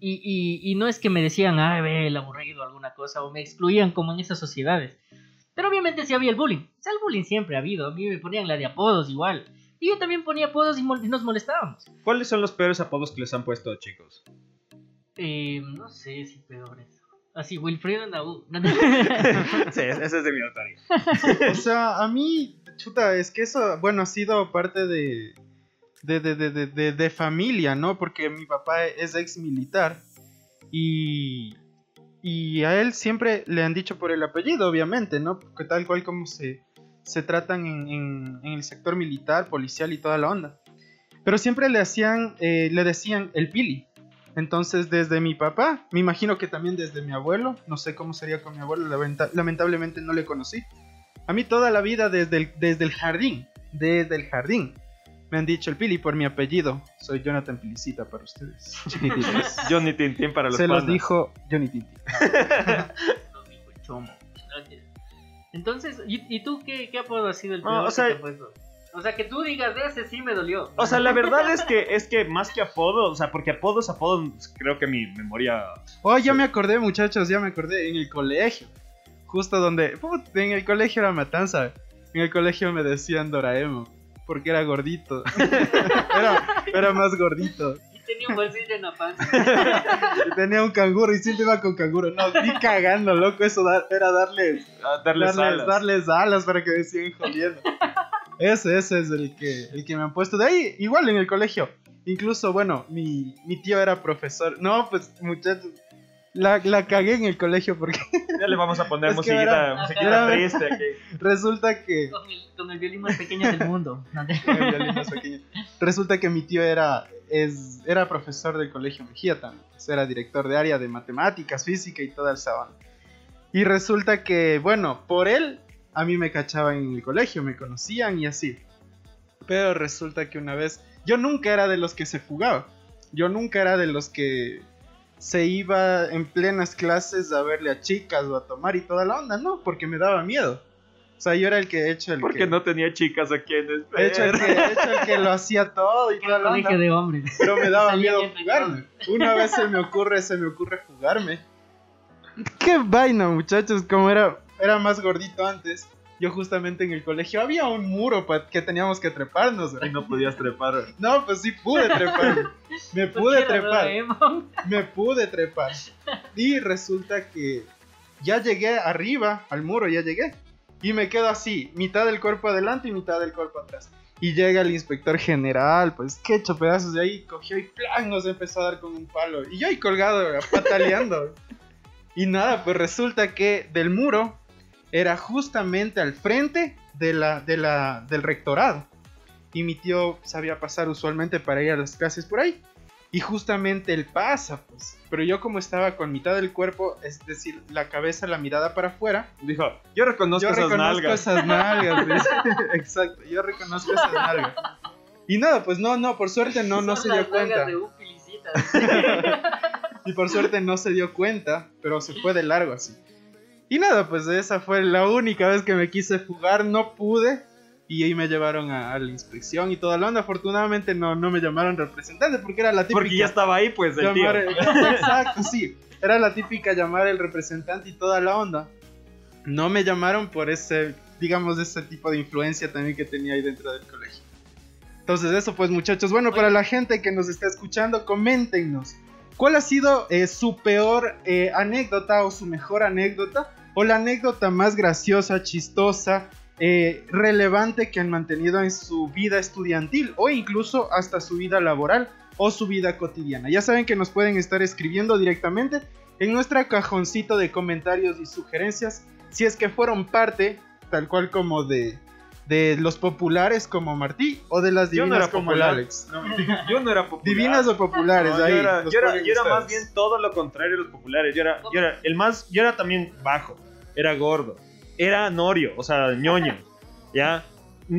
Y, y, y no es que me decían, ay, ve, el aburrido, alguna cosa, o me excluían como en esas sociedades. Pero obviamente sí había el bullying. O sea, el bullying siempre ha habido. A mí me ponían la de apodos igual. Y yo también ponía apodos y, nos molestábamos. ¿Cuáles son los peores apodos que les han puesto, chicos? Eh, no sé si peores. Así, Wilfredo Naú. [LAUGHS] [LAUGHS] sí, ese es de mi autoría. o sea, a mí, chuta, es que eso, bueno, ha sido parte de, de, de, de, de familia, ¿no? Porque mi papá es ex militar y, y a él siempre le han dicho por el apellido, obviamente, ¿no? Porque tal cual como se, se tratan en, en, el sector militar, policial y toda la onda. Pero siempre le hacían, eh, le decían el Pili. Entonces, desde mi papá, me imagino que también desde mi abuelo, no sé cómo sería con mi abuelo, lamentablemente no le conocí. A mí toda la vida desde el, desde el jardín, desde el jardín, me han dicho el Pili por mi apellido. Soy Jonathan Pilicita para ustedes. [LAUGHS] Johnny Tintín para los Se los dijo Johnny Tintín. [LAUGHS] los dijo Chomo. Entonces, ¿y, tú qué, qué, apodo ha sido el peor o sea, que te puesto? O sea, que tú digas, de ese sí me dolió. O sea, la verdad es que, es que más que apodo, o sea, porque apodos, apodos, creo que mi memoria... Oh, ya me acordé, muchachos, ya me acordé, en el colegio. Justo donde... en el colegio era Matanza. En el colegio me decían Doraemon, porque era gordito. [LAUGHS] era, era más gordito tenía un bolsillo en la panza. [LAUGHS] tenía un canguro y siempre iba con canguro. No, ni cagando, loco. Eso era darles, ah, darles, alas. darles alas para que me sigan jodiendo. Ese, ese es el que, el que me han puesto. De ahí, igual en el colegio. Incluso, bueno, mi, mi tío era profesor. No, pues, muchachos. La, la cagué en el colegio porque. [LAUGHS] Ya le vamos a poner musiquita, musiquita triste aquí. Resulta que. Con el, con el violín más pequeño del mundo. [LAUGHS] con el violín más pequeño. Resulta que mi tío era es, era profesor del colegio Mejía también. Era director de área de matemáticas, física y toda el sábado. Y resulta que, bueno, por él a mí me cachaban en el colegio, me conocían y así. Pero resulta que una vez, yo nunca era de los que se fugaba. Yo nunca era de los que se iba en plenas clases a verle a chicas o a tomar y toda la onda, no, porque me daba miedo. O sea, yo era el que he hecho el Porque no tenía chicas a quienes He hecho, el que, he hecho el que lo hacía todo y toda la onda. de hombres. Pero me daba miedo jugarme. Una vez se me ocurre, se me ocurre jugarme. Qué vaina, muchachos, como era, era más gordito antes. Yo justamente en el colegio había un muro que teníamos que treparnos. Y no podías trepar. No, pues sí pude trepar. [LAUGHS] Me pude trepar. Me pude trepar. Y resulta que ya llegué arriba al muro, ya llegué. Y me quedo así, mitad del cuerpo adelante y mitad del cuerpo atrás. Y llega el inspector general, pues que hecho pedazos de ahí, cogió y plan nos empezó a dar con un palo. Y yo ahí colgado, pataleando. [LAUGHS] y nada, pues resulta que del muro era justamente al frente de la, de la, del rectorado. Y mi tío sabía pasar usualmente para ir a las clases por ahí. Y justamente él pasa, pues. Pero yo como estaba con mitad del cuerpo, es decir, la cabeza, la mirada para afuera. Dijo, yo reconozco, yo esas, reconozco nalgas. esas nalgas. [LAUGHS] [LAUGHS] Exacto, yo reconozco esas nalgas. Y nada, pues no, no, por suerte no, no se dio cuenta. [LAUGHS] y por suerte no se dio cuenta, pero se fue de largo así. Y nada, pues esa fue la única vez que me quise fugar, no pude y ahí me llevaron a, la inspección y toda la onda. Afortunadamente no, no me llamaron representante porque era la típica. Porque ya estaba ahí, pues, el tío. [LAUGHS] Exacto, sí. Era la típica llamar el representante y toda la onda. No me llamaron por ese, digamos, ese tipo de influencia también que tenía ahí dentro del colegio. Entonces, eso, pues, muchachos. Bueno, para la gente que nos está escuchando, coméntenos. ¿Cuál ha sido eh, su peor eh, anécdota o su mejor anécdota? O la anécdota más graciosa, chistosa, eh, relevante que han mantenido en su vida estudiantil o incluso hasta su vida laboral o su vida cotidiana. Ya saben que nos pueden estar escribiendo directamente en nuestra cajoncito de comentarios y sugerencias si es que fueron parte, tal cual como de, de los populares como Martí o de las divinas como el Alex. yo no era popular. Divinas o populares, yo era, yo era, más bien todo lo contrario de los populares. Yo era, yo era el más, yo era también bajo, era gordo era norio, o sea, ñoño, [LAUGHS] ¿ya?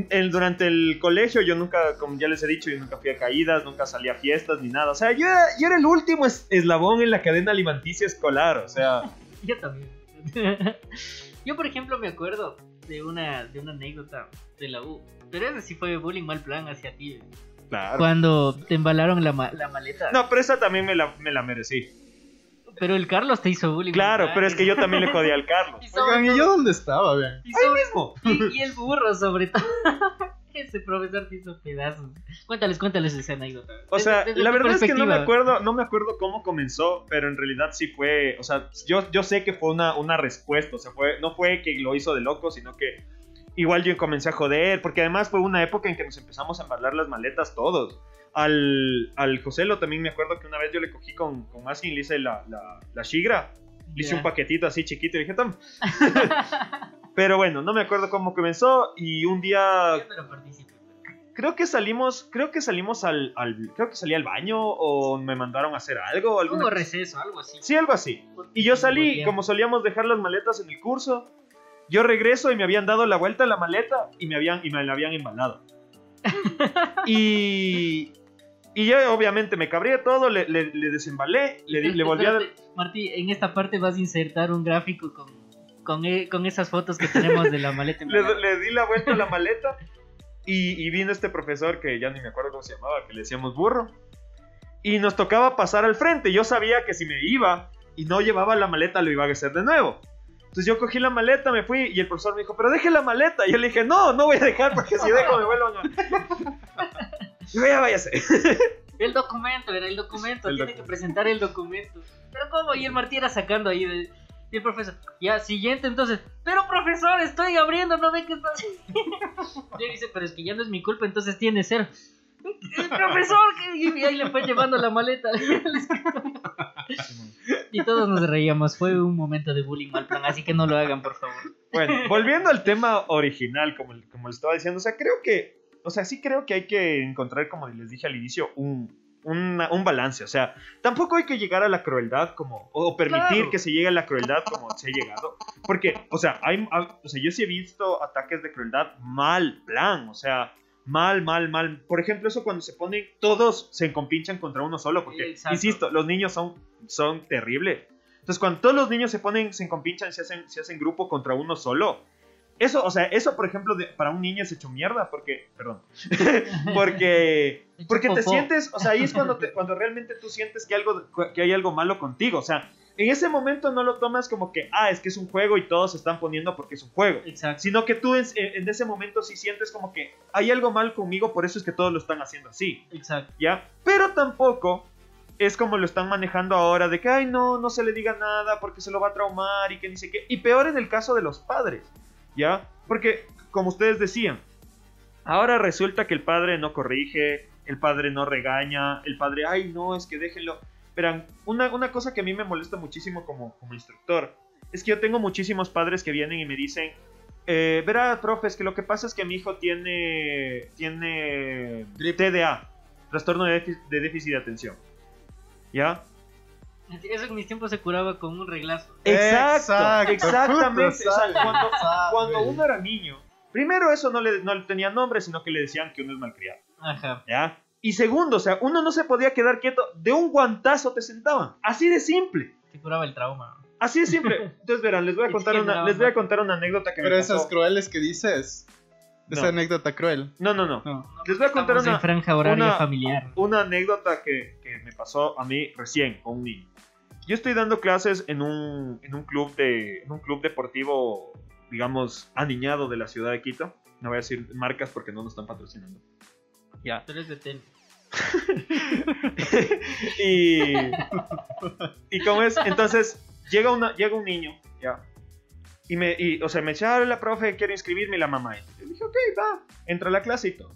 el- durante el colegio yo nunca, como ya les he dicho, yo nunca fui a caídas, nunca salí a fiestas ni nada. O sea, yo era, yo era el último es- eslabón en la cadena alimenticia escolar. O sea, [LAUGHS] Yo también. [LAUGHS] Yo, por ejemplo, me acuerdo de una, de una anécdota de la U. Pero ese sí fue bullying mal plan hacia ti. claro. Cuando te embalaron la, ma- la maleta. No, pero esa también me la, me la merecí. Pero el Carlos te hizo bullying. Claro, pero es que yo también le jodí al [LAUGHS] Carlos. Y, sobre Oigan, ¿y todo- yo dónde estaba? Vean. y sobre- mismo. y- y el burro, sobre todo. [LAUGHS] Ese profesor te hizo pedazos. Cuéntales, cuéntales esa anécdota. O sea, Desde- desde la verdad es que no me acuerdo, no me acuerdo cómo comenzó, pero en realidad sí fue, o sea, yo, yo sé que fue una, una respuesta, o sea, fue, no fue que lo hizo de loco, sino que igual yo comencé a joder, porque además fue una época en que nos empezamos a embalar las maletas todos. Al, al Joselo también me acuerdo que una vez yo le cogí con, con Maskin, le hice la, la, la shigra, le hice Ya. un paquetito así chiquito y dije, toma. [LAUGHS] pero bueno, no me acuerdo cómo comenzó y un día creo que salimos, creo que salimos al, al- creo que salí al baño o me mandaron a hacer algo, alguna Hubo cosa. receso, algo así. Sí, algo así. Y yo salí, como solíamos dejar las maletas en el curso, yo regreso y me habían dado la vuelta a la maleta y me habían y me la habían embalado. [LAUGHS] y y yo obviamente me cabré todo, le, le, le desembalé, le, le volví a Martí, en esta parte vas a insertar un gráfico con, con, e- con esas fotos que tenemos de la maleta. le, le di la vuelta a la [LAUGHS] maleta y, y vino este profesor que ya ni me acuerdo cómo se llamaba, que le decíamos burro. Y nos tocaba pasar al frente. Yo sabía que si me iba y no llevaba la maleta, lo iba a hacer de nuevo. Entonces yo cogí la maleta, me fui y el profesor me dijo, pero deje la maleta. Y yo le dije, no, no voy a dejar porque si dejo me vuelvan a... Y yo, ya váyase. [LAUGHS] El documento, era el documento, El tiene docu- que presentar el documento. Pero cómo, y el Martí era sacando ahí de- y el profesor, ya, siguiente entonces, pero profesor, estoy abriendo, no ve que está Y él dice, pero es que ya no es mi culpa, entonces tiene cero. El profesor, que- y ahí le fue llevando la maleta. y todos nos reíamos, fue un momento de bullying mal plan, así que no lo hagan, por favor. Bueno, volviendo al tema original, como, como les estaba diciendo, o sea, creo que, o sea, sí creo que hay que encontrar, como les dije al inicio, un, una- un balance. O sea, tampoco hay que llegar a la crueldad como, o permitir Claro. que se llegue a la crueldad como se ha llegado. Porque, o sea, hay, o sea, yo sí he visto ataques de crueldad mal plan, o sea, mal, mal, mal. Por ejemplo, eso cuando se ponen, todos se compinchan contra uno solo, porque, Exacto. insisto, los niños son, son terribles. Entonces, cuando todos los niños se ponen, se compinchan, se hacen, se hacen grupo contra uno solo. Eso, o sea, eso, por ejemplo, de- para un niño es hecho mierda, porque, perdón, [LAUGHS] porque, [LAUGHS] porque te sientes, o sea, ahí es cuando, te- [LAUGHS] cuando realmente tú sientes que, algo, que hay algo malo contigo, o sea, en ese momento no lo tomas como que, ah, es que es un juego y todos se están poniendo porque es un juego, Exacto. sino que tú en, en ese momento sí sientes como que hay algo mal conmigo, por eso es que todos lo están haciendo así. Exacto. ¿ya? Pero tampoco es como lo están manejando ahora, de que, ay, no, no se le diga nada porque se lo va a traumar y que ni sé qué. Y peor en el caso de los padres, ¿ya? Porque, como ustedes decían, ahora resulta que el padre no corrige, el padre no regaña, el padre, ay, no, es que déjenlo. Verán, una, una cosa que a mí me molesta muchísimo como, como instructor es que yo tengo muchísimos padres que vienen y me dicen, eh, verá, profe, es que lo que pasa es que mi hijo tiene, tiene. TDA, trastorno de déficit, de déficit de atención. ¿Ya? Eso en mis tiempos se curaba con un reglazo. Exacto, Exacto, exactamente. O sea, cuando, uno era niño, primero eso no le, no le tenía nombre, sino que le decían que uno es malcriado. Ajá. ¿Ya? Y segundo, o sea, uno no se podía quedar quieto, de un guantazo te sentaban. Así de simple. Se curaba el trauma. Así de simple. [LAUGHS] Entonces, verán, les voy a contar una, les voy a contar una anécdota que Pero me esas pasó. crueles que dices. Esa anécdota cruel. No, no, no. No. Les voy a contar Estamos una, en franja horaria una- familiar. una anécdota que, que me pasó a mí recién con un niño. Yo estoy dando clases en un, en un club de en un club deportivo, digamos, aniñado de la ciudad de Quito. No voy a decir marcas porque no nos están patrocinando. Ya. Tú eres de tenis. [LAUGHS] y y cómo es, entonces llega una llega un niño, ya. Y me y, o sea, me dice, "Ah, la profe, quiero inscribirme" y la mamá. Y yo dije, "Ok, va." Entra a la clase y todo.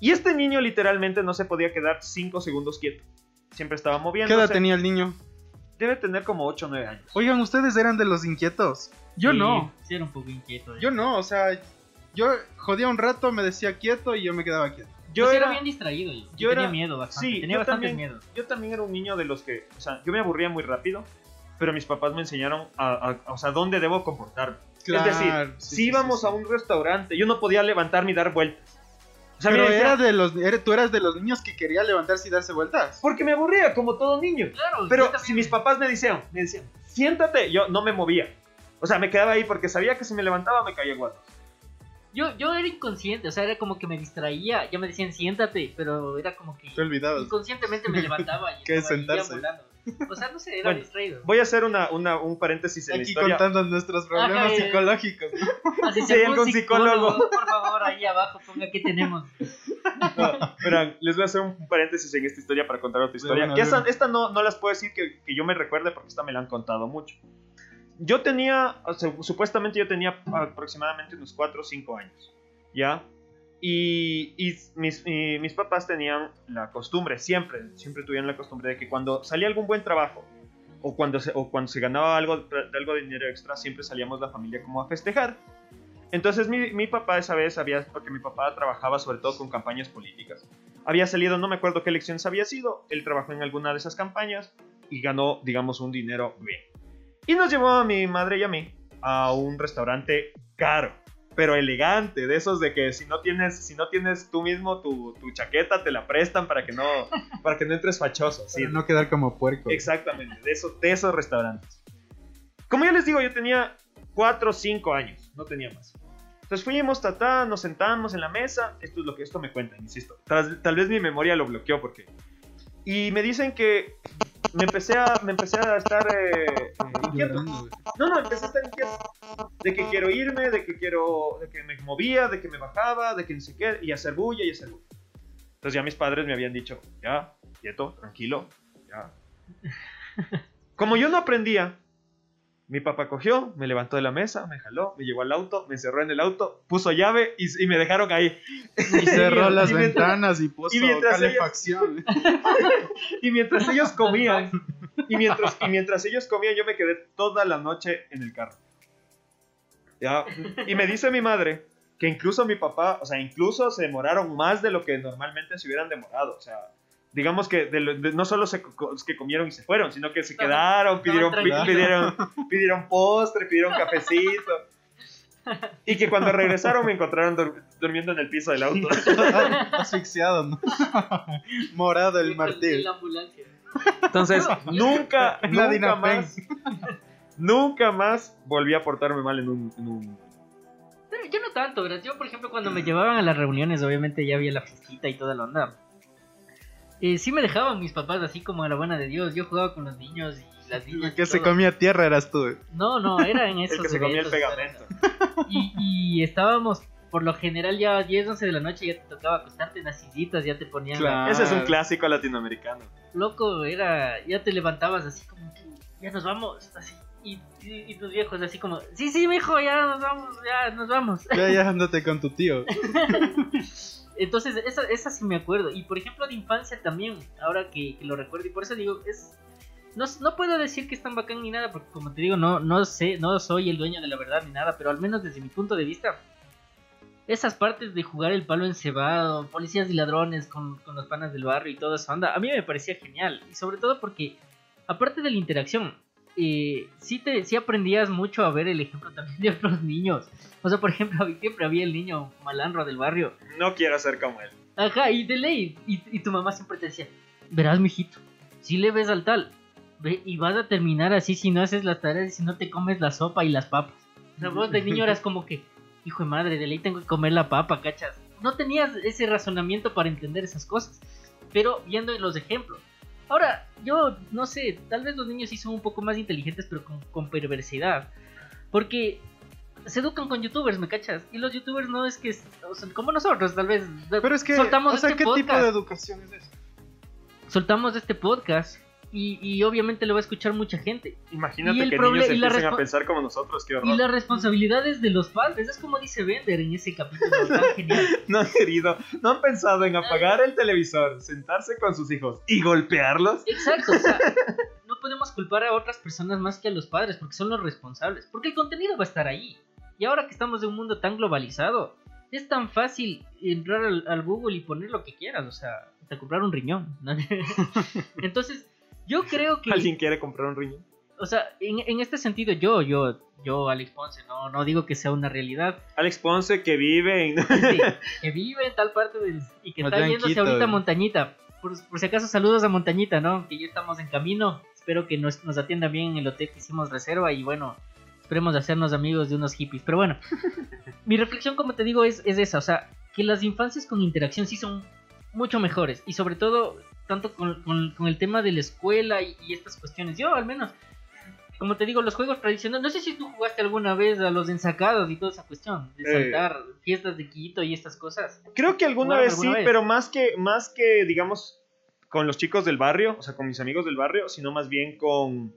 Y este niño literalmente no se podía quedar 5 segundos quieto. Siempre estaba ¿Qué moviéndose. edad tenía el niño? Debe tener como 8 o 9 años. Oigan, ustedes eran de los inquietos. Yo Sí, no. Sí, era un poco inquieto. Yo no, o sea, yo jodía un rato, me decía quieto y yo me quedaba quieto. Yo, Yo sí era, era, bien distraído. Yo, yo tenía era- miedo bastante. sí, tenía también. miedos. yo también era un niño de los que, o sea, yo me aburría muy rápido, pero mis papás me enseñaron a, a- o sea, dónde debo comportarme. es decir, si íbamos a un restaurante, yo no podía levantarme y dar vueltas. O sea, Pero era de los, tú eras de los niños que quería levantarse y darse vueltas. Porque me aburría, como todo niño. Claro, Pero si mis papás me decían, me decían, siéntate, yo no me movía. O sea, me quedaba ahí porque sabía que si me levantaba me caía guato. Yo, yo era inconsciente, o sea, era como que me distraía. Ya me decían, siéntate, pero era como que. Te olvidabas. Inconscientemente me levantaba y [LAUGHS] ¿Qué sentarse? O sea, no sé, era distraído. Voy a hacer una, una, un paréntesis en Aquí la historia. contando nuestros problemas psicológicos. Así sí, algún psicólogo. Por favor, ahí abajo ponga qué tenemos. No, les voy a hacer un paréntesis en esta historia para contar otra historia. esta, esta no, no las puedo decir que, que yo me recuerde porque esta me la han contado mucho yo tenía, supuestamente yo tenía aproximadamente unos 4 o 5 años, ¿ya? Y, mis, papás tenían la costumbre, siempre, siempre tuvieron la costumbre de que cuando salía algún buen trabajo o cuando se, o cuando se ganaba algo, algo de dinero extra, siempre salíamos la familia como a festejar. Entonces mi, mi, papá esa vez había, porque mi papá trabajaba sobre todo con campañas políticas, había salido, no me acuerdo qué elecciones había sido, él trabajó en alguna de esas campañas y ganó, digamos, un dinero bien. Y nos llevó a mi madre y a mí a un restaurante caro, pero elegante, de esos de que si no tienes, si no tienes tú mismo tu, tu chaqueta, te la prestan para que no, [LAUGHS] para que no entres fachoso. ¿sí? no quedar como puerco. Exactamente, de esos, de esos restaurantes. Como ya les digo, yo tenía 4 o 5 años, no tenía más. Entonces fuimos, tatá, nos sentamos en la mesa. Esto es lo que esto me cuenta, insisto. tal vez mi memoria lo bloqueó porque. Y me dicen que me empecé a, me empecé a estar eh, inquieto. No, no, empecé a estar inquieto. De que quiero irme, de que quiero, de que me movía, de que me bajaba, de que ni siquiera, y hacer bulla y hacer bulla. Entonces ya mis padres me habían dicho, ya, quieto, tranquilo, ya. Como yo no aprendía, mi papá cogió, me levantó de la mesa, me jaló, me llevó al auto, me encerró en el auto, puso llave y, me dejaron ahí. Y cerró [LAUGHS] las ventanas y puso calefacción. [LAUGHS] y mientras ellos comían, y mientras, y mientras ellos comían, yo me quedé toda la noche en el carro. ¿Ya? Y me dice mi madre que incluso mi papá, o sea, incluso se demoraron más de lo que normalmente se hubieran demorado. O sea, digamos que no solo se, que comieron y se fueron, sino que se quedaron, pidieron, pidieron, pidieron postre, pidieron cafecito. Y que cuando regresaron me encontraron durmiendo en el piso del auto. [LAUGHS] Asfixiado, ¿no? [LAUGHS] Morado el martillo. Entonces, [LAUGHS] nunca, nunca más, nunca más volví a portarme mal en un, en un... Yo no tanto, ¿verdad? Yo, por ejemplo, cuando me llevaban a las reuniones, obviamente ya había la fresquita y toda la onda eh, sí me dejaban mis papás así como a la buena de Dios. Yo jugaba con los niños y las niñas. que se comía tierra eras tú. No, no, era en [LAUGHS] esos. el que se comía el pegamento. [LAUGHS] Y, y, estábamos, por lo general, ya a 10, 11 de la noche ya te tocaba acostarte en las sillitas, ya te ponían. Ese es un clásico latinoamericano. Loco, era. Ya te levantabas así como que ya nos vamos, así. Y, y, tus viejos así como, sí, sí, mijo, ya nos vamos, ya nos vamos. Ya, ya [LAUGHS] andate con tu tío. Entonces, esa, esa sí me acuerdo. Y por ejemplo, de infancia también, ahora que, lo recuerdo. Y por eso digo, es. No, no, puedo decir que es tan bacán ni nada, porque como te digo, no, no sé, no soy el dueño de la verdad ni nada, pero al menos desde mi punto de vista, esas partes de jugar el palo encebado, policías y ladrones con, con los panas del barrio y toda esa onda, a mí me parecía genial. Y sobre todo porque, aparte de la interacción, eh, sí, te, sí aprendías mucho a ver el ejemplo también de otros niños. O sea, por ejemplo, [LAUGHS] siempre había el niño malandro del barrio. No quiero ser como él. Ajá, y de ley. Y, tu mamá siempre te decía, verás, mijito, si le ves al tal, ve, y vas a terminar así si no haces las tareas y si no te comes la sopa y las papas. O sea, vos de niño eras como que, hijo de madre, de ley tengo que comer la papa, cachas. No tenías ese razonamiento para entender esas cosas. Pero viendo los ejemplos. Ahora, yo no sé, tal vez los niños sí son un poco más inteligentes, pero con, perversidad. Porque se educan con youtubers, ¿me cachas? Y los youtubers no es que, como nosotros, tal vez. Pero es que, soltamos o sea, este ¿qué tipo de educación es eso? Soltamos este podcast y, obviamente lo va a escuchar mucha gente. Imagínate que niños empiecen a pensar como nosotros, qué horror. Y las responsabilidades de los padres, es como dice Bender en ese capítulo [LAUGHS] tan genial. No han querido, no han pensado en apagar el televisor, sentarse con sus hijos y golpearlos. Exacto, o sea, [LAUGHS] no podemos culpar a otras personas más que a los padres porque son los responsables, porque el contenido va a estar ahí. Y ahora que estamos en un mundo tan globalizado, es tan fácil entrar al, al Google y poner lo que quieras, o sea, hasta comprar un riñón. [LAUGHS] Entonces, yo creo que. ¿Alguien quiere comprar un riñón? o sea, en, en este sentido, yo, yo, yo, Alex Ponce, no, no digo que sea una realidad. Alex Ponce que vive en... Sí, [LAUGHS] que vive en tal parte del, y que está yéndose Quito, ahorita a. Montañita. Por, por si acaso, saludos a Montañita, ¿no? Que ya estamos en camino. Espero que nos, nos atiendan bien en el hotel que hicimos reserva y bueno, esperemos hacernos amigos de unos hippies. Pero bueno, [LAUGHS] mi reflexión, como te digo, es, es esa. O sea, que las infancias con interacción sí son mucho mejores. Y sobre todo, tanto con, con- con el tema de la escuela y, y estas cuestiones. Yo, al menos, como te digo, los juegos tradicionales. No sé si tú jugaste alguna vez a los ensacados y toda esa cuestión. De Eh. saltar fiestas de Quito y estas cosas. Creo que alguna ¿Jugaron vez alguna sí, vez? pero más que, más que, digamos, con los chicos del barrio, o sea, con mis amigos del barrio, sino más bien con,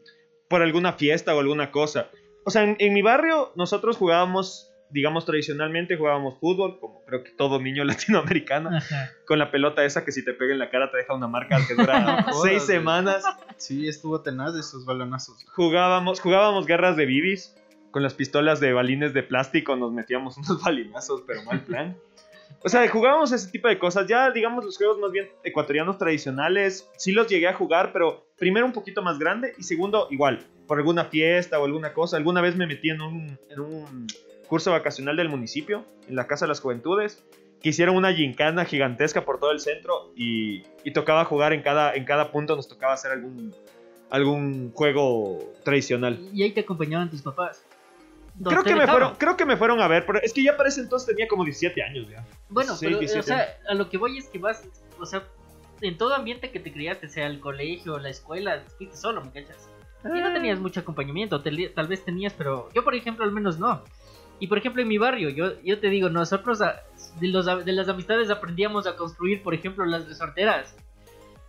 por alguna fiesta o alguna cosa. O sea, en, en mi barrio nosotros jugábamos, digamos, tradicionalmente jugábamos fútbol, como creo que todo niño [LAUGHS] latinoamericano, Ajá. con la pelota esa que si te pega en la cara te deja una marca que dura [LAUGHS] seis semanas. Sí, estuvo tenaz de esos balonazos. Jugábamos, jugábamos guerras de bibis. Con las pistolas de balines de plástico nos metíamos [LAUGHS] unos balinazos, pero mal plan. O sea, jugábamos ese tipo de cosas. Ya, digamos, los juegos más bien ecuatorianos tradicionales, sí los llegué a jugar, pero primero un poquito más grande y segundo, igual, por alguna fiesta o alguna cosa. Alguna vez me metí en un, en un curso vacacional del municipio, en la Casa de las Juventudes, que hicieron una gincana gigantesca por todo el centro y, y tocaba jugar en cada, en cada punto, nos tocaba hacer algún, algún juego tradicional. Y ahí te acompañaban tus papás. Creo que, me fueron, creo que me fueron a ver, pero es que ya para ese entonces tenía como 17 años ya. Bueno, pero, eh, 17 o sea, a lo que voy es que vas, o sea, en todo ambiente que te criaste, sea el colegio, la escuela, fuiste solo, ¿me cachas? Y Ah. no tenías mucho acompañamiento, te- tal vez tenías, pero yo, por ejemplo, al menos no. Y por ejemplo, en mi barrio, yo, yo te digo, nosotros a- de, los, de las amistades aprendíamos a construir, por ejemplo, las resorteras.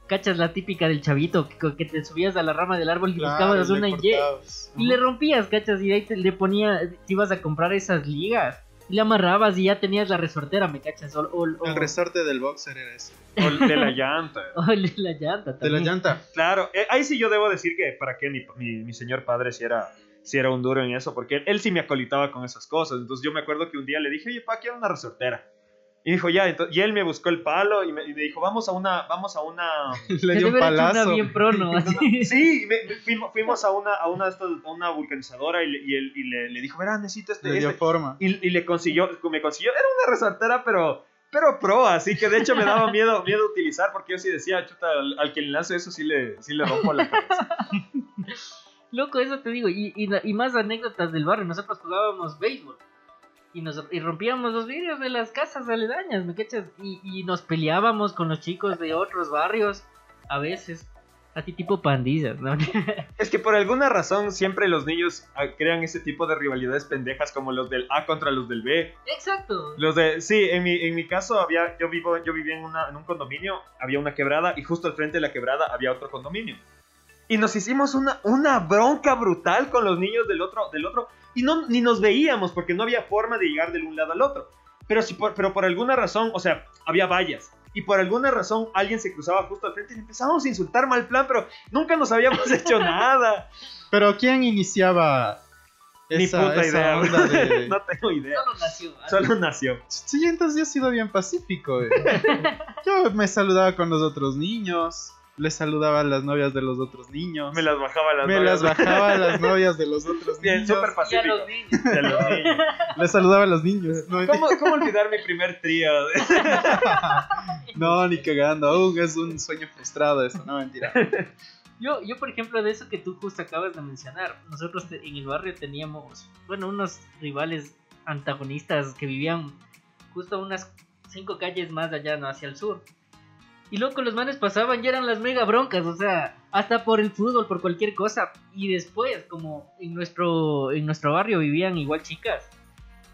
¿Cachas la típica del chavito que, que te subías a la rama del árbol y buscabas le una Y? Y le rompías, ¿cachas? Y de ahí te, le ponía, te ibas a comprar esas ligas. Y le amarrabas y ya tenías la resortera, ¿me cachas? O, o- o- El resorte del boxer era ese. O de la llanta. [LAUGHS] o el de la llanta De la también. llanta. Claro, eh, ahí sí yo debo decir que para qué mi, mi, mi señor padre si era, si era un duro en eso, porque él, él sí me acolitaba con esas cosas. Entonces yo me acuerdo que un día le dije, oye, pa, quiero una resortera. Y dijo, ya, entonces, y él me buscó el palo y me, y me dijo, vamos a una, vamos a una... [LAUGHS] Le dio un hecho una palazo. bien prono, [LAUGHS] así. Sí, me- me- fuimos, fuimos a una, a una, a una vulcanizadora y, le, y, él- y le, le dijo, verá, necesito este, Le dio este". forma. Y, y le consiguió, me consiguió, era una resortera, pero, pero pro, así que de hecho me daba [LAUGHS] miedo, miedo utilizar, porque yo sí decía, chuta, al, al que le lance eso sí le, sí le rompo la cabeza. Loco, eso te digo. Y, y, y más anécdotas del barrio. Nosotros jugábamos béisbol. Y, nos, y rompíamos los vidrios de las casas aledañas, ¿me cachas? Y, y nos peleábamos con los chicos de otros barrios. A veces. Así tipo pandillas, ¿no? [LAUGHS] Es que por alguna razón siempre los niños ah, crean ese tipo de rivalidades pendejas como los del A contra los del B. Exacto. Los de, sí, en mi, en mi caso había, yo vivo, yo vivía en, una, en un condominio, había una quebrada y justo al frente de la quebrada había otro condominio. Y nos hicimos una, una bronca brutal con los niños del otro, del otro. Y no, ni nos veíamos porque no había forma de llegar de un lado al otro. Pero, si por, pero por alguna razón, o sea, había vallas. Y por alguna razón alguien se cruzaba justo al frente y empezamos a insultar mal plan, pero nunca nos habíamos [LAUGHS] hecho nada. Pero ¿quién iniciaba Ni esa, puta esa idea. onda de... [LAUGHS] no tengo idea. Solo nació. así. Solo nació. Sí, entonces yo he sido bien pacífico. eh. [LAUGHS] Yo me saludaba con los otros niños, les saludaba a las novias de los otros niños, Me las bajaba las me novias. las bajaba a las [LAUGHS] novias de los otros Bien, niños, Y a pacífico. los [LAUGHS] niños. De los niños. les saludaba a los niños. No, ¿Cómo, ¿Cómo olvidar mi primer trío? [LAUGHS] no, ni cagando, aún es un sueño frustrado eso, no mentira. Yo, yo, por ejemplo, de eso que tú justo acabas de mencionar, nosotros te- en el barrio teníamos, bueno, unos rivales antagonistas que vivían justo unas cinco calles más allá, ¿no? Hacia el sur. Y luego los manes pasaban y eran las mega broncas, o sea, hasta por el fútbol, por cualquier cosa. Y después, como en nuestro, en nuestro barrio vivían igual chicas,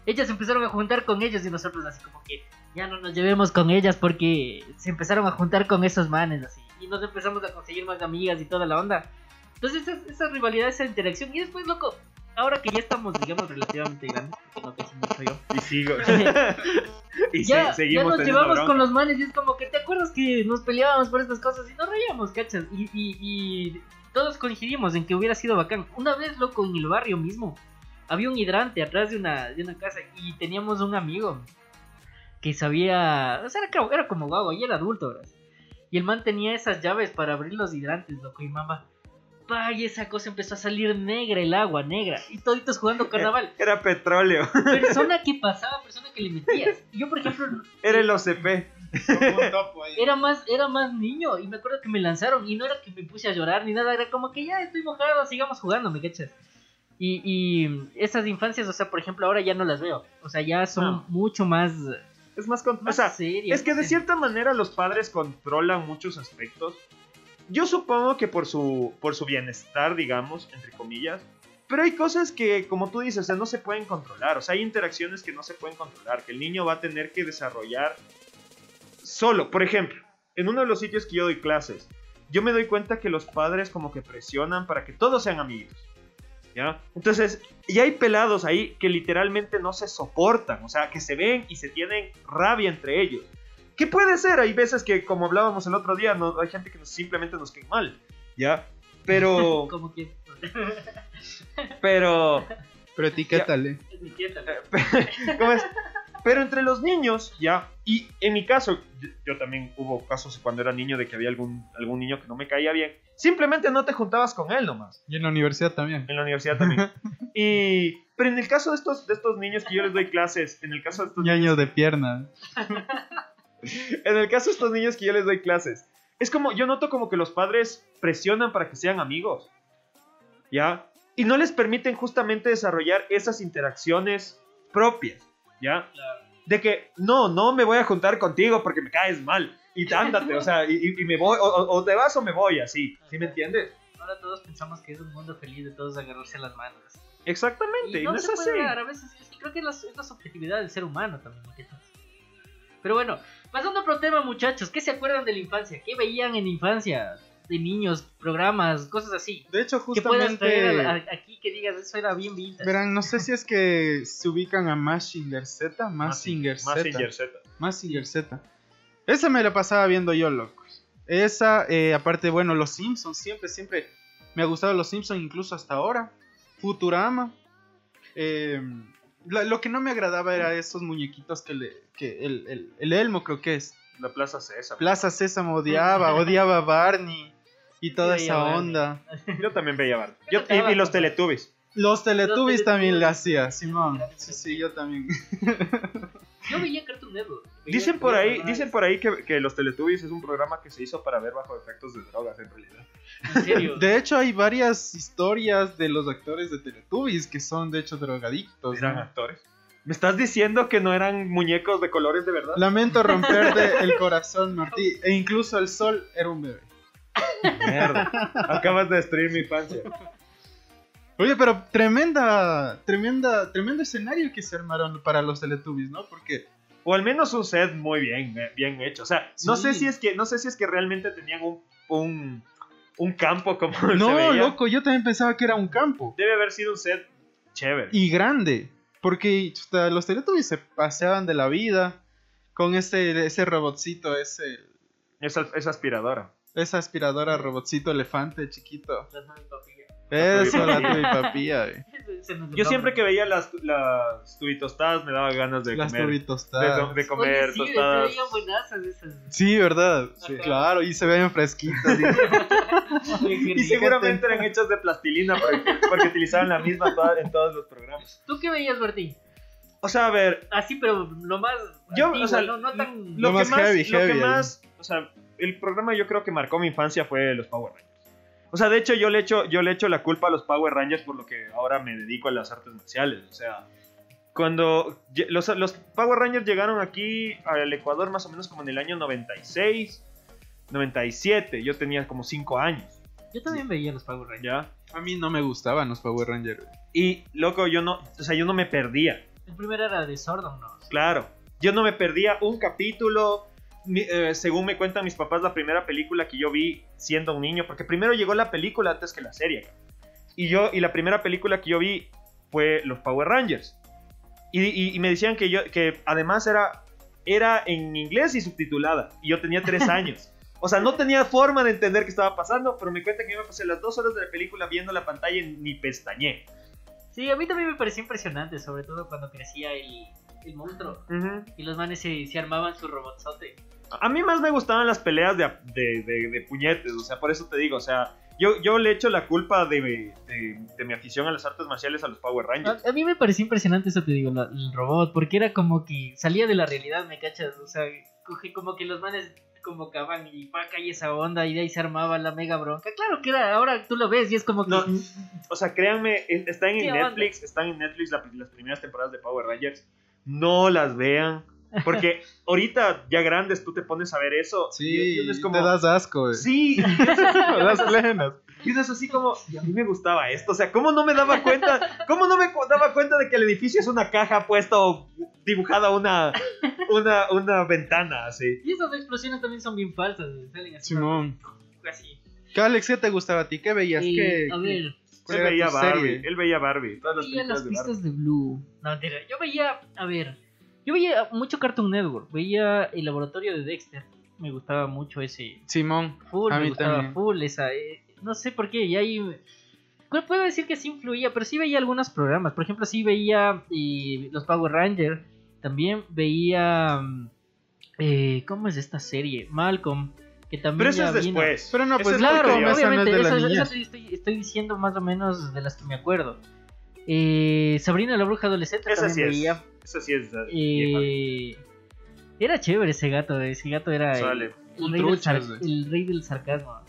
ellas empezaron a juntar con ellos y nosotros así como que ya no nos llevemos con ellas porque se empezaron a juntar con esos manes así. Y nos empezamos a conseguir más amigas y toda la onda. Entonces esa, esa rivalidad, esa interacción. Y después, loco, ahora que ya estamos, digamos, relativamente grandes, porque no casi mucho yo. Y sigo. [LAUGHS] [LAUGHS] y ya, se- ya nos llevamos bronca. con los manes y es como que te acuerdas que nos peleábamos por estas cosas y nos reíamos, ¿cachas? Y, y, y todos coincidimos en que hubiera sido bacán. Una vez, loco, en el barrio mismo, había un hidrante atrás de una, de una casa y teníamos un amigo que sabía, o sea, era, como- era como guau, y era adulto, ¿verdad? Y el man tenía esas llaves para abrir los hidrantes, loco, y mamá. Pa, y esa cosa empezó a salir negra, el agua negra. Y toditos jugando carnaval. Era petróleo. Persona que [LAUGHS] pasaba, persona que le metías. Yo, por ejemplo, Era el OCP. Como un topo ahí. era más, era más niño. Y me acuerdo que me lanzaron. Y no era que me puse a llorar ni nada. Era como que ya estoy mojado, sigamos jugando, ¿me cachas? Y, y esas infancias, o sea, por ejemplo, ahora ya no las veo. O sea, ya son No. mucho más, Es más, con- más o sea, serias. es que de cierta manera los padres controlan muchos aspectos. Yo supongo que por su, por su bienestar, digamos, entre comillas. Pero hay cosas que, como tú dices, o no se pueden controlar. O sea, hay interacciones que no se pueden controlar, que el niño va a tener que desarrollar solo. Por ejemplo, en uno de los sitios que yo doy clases, yo me doy cuenta que los padres como que presionan para que todos sean amigos. ¿Ya? Entonces, y hay pelados ahí que literalmente no se soportan, o sea, que se ven y se tienen rabia entre ellos. ¿Qué puede ser? Hay veces que, como hablábamos el otro día, no, hay gente que nos- simplemente nos cae mal, ¿ya? Pero, [LAUGHS] Como que. [LAUGHS] pero, Pero etiquétale. [LAUGHS] ¿cómo es? Pero entre los niños, ¿ya? Y en mi caso, yo, yo también hubo casos cuando era niño de que había algún, algún niño que no me caía bien. Simplemente no te juntabas con él nomás. Y en la universidad también. En la universidad también. Y, pero en el caso de estos, de estos niños que yo les doy clases, en el caso de estos Ñaño de pierna. En el caso de estos niños que yo les doy clases, es como, yo noto como que los padres presionan para que sean amigos, ¿ya? Y no les permiten justamente desarrollar esas interacciones propias, ¿ya? De que, no, no me voy a juntar contigo porque me caes mal, y ándate, o sea, y, y- y me voy, o, o- te vas o me voy, así, ¿sí me entiendes? Ahora todos pensamos que es un mundo feliz de todos agarrarse las manos. Exactamente, y no, no es se puede así. dar, a veces es que creo que es la, es la subjetividad del ser humano también. ¿no? Pero bueno, pasando a otro tema, muchachos, ¿qué se acuerdan de la infancia? ¿Qué veían en la infancia? De niños, programas, cosas así. De hecho, Que puedas traer a- justamente. a- aquí que digas, eso era bien vintage. Verán, no sé si es que se ubican a Massinger Z. Massinger Z. Mazinger Z. Massinger Z. Esa me la pasaba viendo yo, locos. Esa, eh, aparte, bueno, los Simpsons, siempre, siempre me ha gustado los Simpsons, incluso hasta ahora. Futurama. Eh, lo, lo que no me agradaba era esos muñequitos que le. Que el, el, el Elmo, creo que es. La Plaza César. Plaza Sésamo odiaba, odiaba a Barney y toda Sí, esa Barney. onda. [LAUGHS] Yo también veía. Yo- tocaba y, y los. Teletubbies. Los Teletubbies Los también le hacía, Simón. Sí, sí, yo también. Yo veía Cartoon Network. Dicen por ahí, dicen por ahí que, que los Teletubbies es un programa que se hizo para ver bajo efectos de drogas en realidad. En serio. De hecho, hay varias historias de los actores de Teletubbies que son, de hecho, drogadictos. Eran ¿no? actores. ¿Me estás diciendo que no eran muñecos de colores de verdad? Lamento romperte [LAUGHS] el corazón, Martí. E incluso el sol era un bebé. Mierda. Acabas de destruir mi infancia. Oye, pero tremenda, tremenda, tremendo escenario que se armaron para los Teletubbies, ¿no? Porque O al menos un set muy bien, eh, bien hecho. O sea, no Sí. sé si es que, no sé si es que realmente tenían un, un, un campo como [LAUGHS] se no, veía. loco, yo también pensaba que era un campo Debe haber sido un set chévere. y grande, porque los Teletubbies se paseaban de la vida con ese, ese robotcito, ese, Esa, esa aspiradora. esa aspiradora robotcito elefante chiquito. Eso, la Papilla. tuve papilla, eh. [LAUGHS] Ese no es el Yo siempre que veía las, las tubitostadas me daba ganas de Las comer. De, tubitostadas. de comer Oye, sí, tostadas. se veían buenazas esas. Sí, ¿verdad? Sí. Claro, y se ven fresquitas. y- [LAUGHS] Y seguramente eran hechas de plastilina porque, porque utilizaban la misma toda- en todos los programas. ¿Tú qué veías, Martín? O sea, a ver, Así, pero lo más. Yo, antiguo, o sea, no, no tan. lo, Lo que más más, heavy, lo que heavy ahí. más, o sea, el programa yo creo que marcó mi infancia fue los Power Rangers. O sea, de hecho yo le echo, yo le echo la culpa a los Power Rangers por lo que ahora me dedico a las artes marciales. O sea, cuando los, los Power Rangers llegaron aquí al Ecuador más o menos como en el año 96, 97, yo tenía como 5 años, Yo también veía los Power Rangers. ¿ya? A mí no me gustaban los Power Rangers. Y loco, yo no, o sea, yo no me perdía. El primero era de Sordon, ¿no? Claro, yo no me perdía un capítulo. Mi- eh, según me cuentan mis papás, la primera película que yo vi siendo un niño, porque primero llegó la película antes que la serie. Y yo, y la primera película que yo vi fue los Power Rangers. Y, y- y me decían que yo, que además era, era en inglés y subtitulada. Y yo tenía tres [LAUGHS] años. O sea, no tenía forma de entender qué estaba pasando, pero me cuentan que yo me pasé las dos horas de la película viendo la pantalla y ni pestañé. Sí, a mí también me pareció impresionante, sobre todo cuando crecía el, el monstruo. Y los manes se, se armaban su robotzote. A mí más me gustaban las peleas de, de, de- de puñetes, o sea, por eso te digo, o sea, yo, yo le echo la culpa de, mi afición a las artes marciales a los Power Rangers. A, a mí me pareció impresionante eso, te digo, la- el robot, porque era como que salía de la realidad, ¿me cachas? O sea, coge como que los manes convocaban y paca y esa onda y de ahí se armaba la mega bronca. Claro que era, ahora tú lo ves y es como que... No, o sea, créanme, es- están en ¿Qué onda? Netflix, están en Netflix la- las primeras temporadas de Power Rangers. No las vean, porque [LAUGHS] ahorita ya grandes tú te pones a ver eso Sí, y es como, te das asco, güey. Sí, [LAUGHS] das plenas. Y es así como, y a mí me gustaba esto, o sea, ¿cómo no me daba cuenta? ¿Cómo no me daba cuenta de que el edificio es una caja puesto, dibujada una, una, una ventana, así? Y esas explosiones también son bien falsas, salen así. Simón. Así. ¿Qué, Alex, qué te gustaba a ti? ¿Qué veías? Eh, ¿Qué, a ver, Él era veía Barbie, serie? él veía Barbie, todas las veía las Barbie. pistas de Blue. No, mentira. Yo veía, a ver, yo veía mucho Cartoon Network. Veía el laboratorio de Dexter. Me gustaba mucho ese. Simón. Full, A me mí gustaba también. full esa. eh, no sé por qué, y ahí. pues, Puedo decir que sí influía, pero sí veía algunos programas. Por ejemplo, sí veía eh, los Power Rangers. También veía. mm, eh, ¿Cómo es esta serie? Malcolm. Que también Pero eso ya es vino- después. Pero no, pues, es Claro, posterior. esa no es obviamente, de eso, eso estoy, estoy diciendo más o menos de las que me acuerdo. Eh, Sabrina la bruja adolescente Esa también sí es. veía. Esa sí es. vieja. Eh, era chévere ese gato, ese gato era el, el rey, del truchas, sar- güey. el rey del sarcasmo.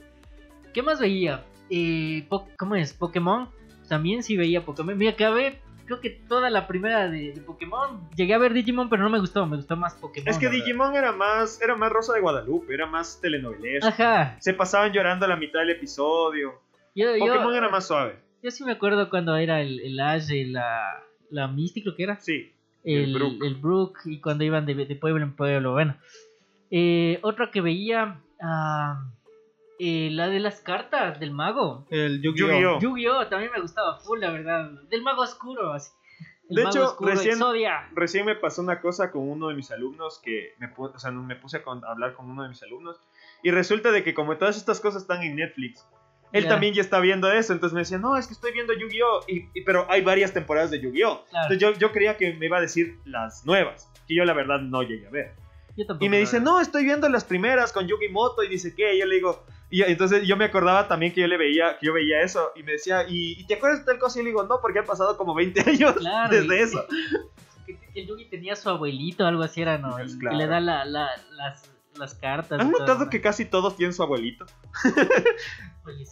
¿Qué más veía? Eh, ¿Cómo es? Pokémon. También sí veía Pokémon. Me acabé, creo que toda la primera de, de Pokémon. Llegué a ver Digimon, pero no me gustó, me gustó más Pokémon. Es que verdad. Digimon era más, era más Rosa de Guadalupe, era más telenovelesco. Ajá. Se pasaban llorando a la mitad del episodio. Yo, yo- Pokémon era más suave. Yo sí me acuerdo cuando era el, el Ash, la, la Misty, creo que era. Sí. El, El Brook. el Brook, y cuando iban de, de pueblo en pueblo. Bueno, eh, otra que veía, ah, eh, la de las cartas del mago. El Yu-Gi-Oh! Yu-Gi-Oh! Yu-Gi-Oh! también me gustaba full, la verdad. Del mago oscuro, así. El De mago hecho, oscuro, recién-. Recién me pasó una cosa con uno de mis alumnos que me, pu- o sea, no- me puse a, con- a hablar con uno de mis alumnos y resulta de que como todas estas cosas están en Netflix, él Ya. también ya está viendo eso, entonces me decía, no, es que estoy viendo Yu-Gi-Oh! Y, y- pero hay varias temporadas de Yu-Gi-Oh! Claro. Entonces yo, yo creía que me iba a decir las nuevas, que yo la verdad no llegué a ver. Yo Y me dice, no, estoy viendo las primeras con Yugi Moto y dice, ¿qué? Y yo le digo, y entonces yo me acordaba también que yo le veía, que yo veía eso y me decía, ¿y, y te acuerdas de tal cosa? Y le digo, no, porque han pasado como 20 [LAUGHS] años Claro, desde y- eso. [LAUGHS] Que, que el Yugi tenía su abuelito, algo así era, ¿no? Pues Y claro. le da la, la- las, las cartas. ¿Han y todo, notado ¿no? que casi todos tienen su abuelito? [LAUGHS]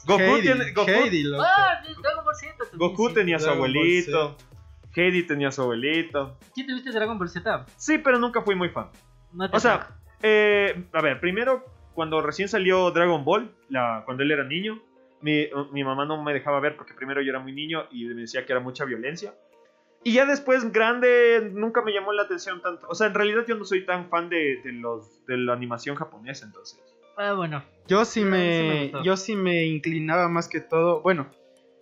Goku Heidi, tiene- Goku- Heidi, loco. Ah, Dragon Ball Z también, Goku sí. tenía su Dragon abuelito, Heidi tenía su abuelito. ¿Sí te viste Dragon Ball Z? Sí, pero nunca fui muy fan. No O sea, eh, a ver, primero, cuando recién salió Dragon Ball, la, cuando él era niño, mi, mi mamá no me dejaba ver porque primero yo era muy niño y me decía que era mucha violencia. Y ya después, grande, nunca me llamó la atención tanto. O sea, en realidad yo no soy tan fan de, de los, de la animación japonesa, entonces. Ah, bueno. Yo sí me me, yo sí me inclinaba más que todo. Bueno,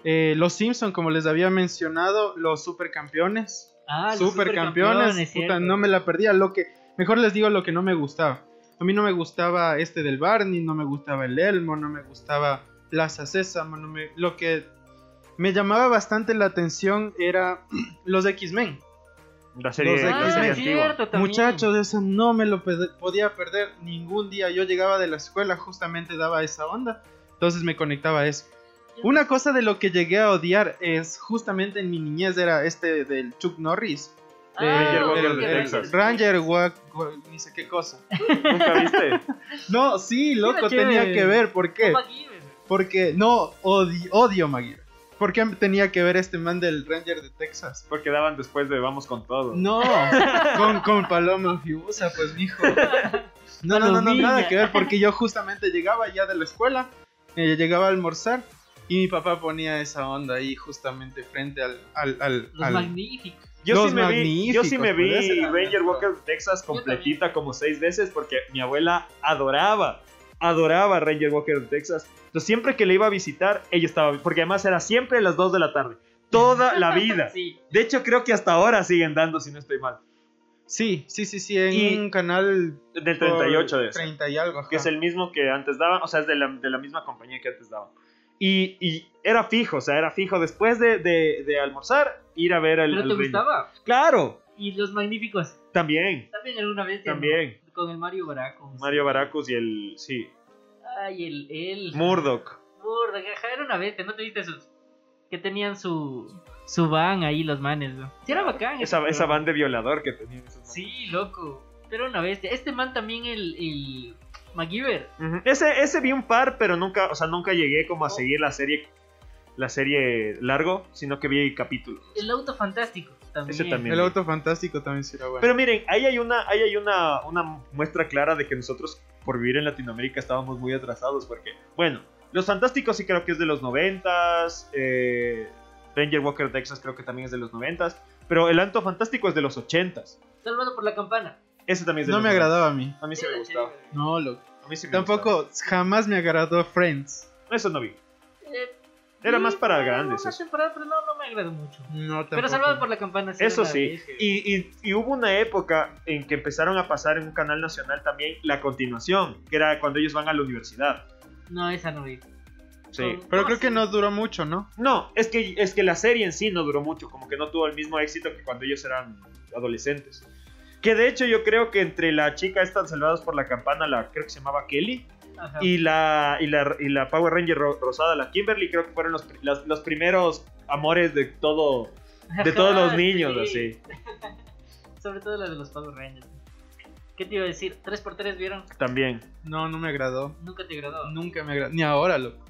eh, los Simpson, como les había mencionado, los supercampeones. Ah, los supercampeones, supercampeones, puta, no me la perdía. Lo que, mejor les digo lo que no me gustaba. A mí no me gustaba este del Barney, no me gustaba el Elmo, no me gustaba Plaza Sésamo, no me, lo que me llamaba bastante la atención era [CLEARS THROAT] los X-Men. La serie, Los Ah, X-Men. Muchachos, eso no me lo podía perder ningún día. Yo llegaba de la escuela, justamente daba esa onda. Entonces me conectaba a eso. Una cosa de lo que llegué a odiar es justamente en mi niñez era este del Chuck Norris. Ah, Ranger Walker de. Texas. Ranger, wa- wa- ni sé qué cosa. ¿Nunca viste? [LAUGHS] No, sí, loco, tenía que ver. ¿Por qué? MacGyver. Porque, no, odio, odio Maguire. ¿Por qué tenía que ver este man del Ranger de Texas? Porque daban después de Vamos con todo. No, con, con Paloma Fiusa, pues mijo. No, no, no, no, nada que ver, porque yo justamente llegaba ya de la escuela, eh, llegaba a almorzar y mi papá ponía esa onda ahí justamente frente al... al, al- Los al- magníficos. Yo Los sí, me vi, yo sí me vi Ranger. Walker de Texas completita como seis veces porque mi abuela adoraba, adoraba Ranger Walker de Texas. Entonces siempre que le iba a visitar, ella estaba, porque además era siempre a las 2 de la tarde, toda la [LAUGHS] vida. Sí. De hecho creo que hasta ahora siguen dando, si no estoy mal, Sí, sí, sí, sí, en Y- un canal... del 38 de eso. 30 y algo, ajá. que es el mismo que antes daban, o sea, es de la, de la misma compañía que antes daban. Y, y era fijo, o sea, era fijo después de, de- de almorzar ir a ver al, ¿Pero al te Ranger. gustaba? Claro, Y los magníficos. También, También era una vez. ¿no? también. Con el Mario Baracus. Mario Baracus y el. Sí. Ay, el. el Murdoch. Murdoch, era una bestia, ¿no te viste esos? Que tenían su. Su van ahí, los manes, ¿no? Sí, era bacán. ese Esa, esa programa. van de violador que tenían esos manes. Sí, loco. Pero una bestia. Este man también, el. el MacGyver. Ese, ese vi un par, pero nunca, o sea, nunca llegué como a seguir la serie. La serie largo, sino que vi capítulos. El auto fantástico. También. Ese también. El auto fantástico también será bueno. Pero miren, ahí hay una, ahí hay una, una muestra clara de que nosotros, por vivir en Latinoamérica, estábamos muy atrasados. Porque, bueno, Los Fantásticos sí creo que es de los noventas. Eh, Ranger Walker Texas creo que también es de los noventas. Pero el Anto Fantástico es de los ochentas. Salvado por la campana. Ese también es de no los me 90. agradaba a mí. A mí sí me gustaba. No, loco. A mí sí me gustaba. Tampoco, jamás me agradó Friends. Eso no vi. Era sí, más para grandes. Una eso. temporada, pero no, no me agradó mucho. No, Pero. Salvado por la campana sí. Eso sí. Y, y- y hubo una época en que empezaron a pasar en un canal nacional también la continuación, que era cuando ellos van a la universidad. No, esa no vi. Sí. Pero no, creo sí. que no duró mucho, ¿no? No, es que, es que la serie en sí no duró mucho, como que no tuvo el mismo éxito que cuando ellos eran adolescentes. Que de hecho yo creo que entre la chica esta salvados por la campana, la creo que se llamaba Kelly. Y la, y la, y la Power Ranger ro- rosada, la Kimberly, creo que fueron los, los primeros amores de todo de todos los niños, sí. así. [LAUGHS] Sobre todo la de los Power Rangers. ¿Qué te iba a decir? ¿3x3 vieron? También. No, no me agradó. Nunca te agradó. Nunca me agradó. Ni ahora, loco.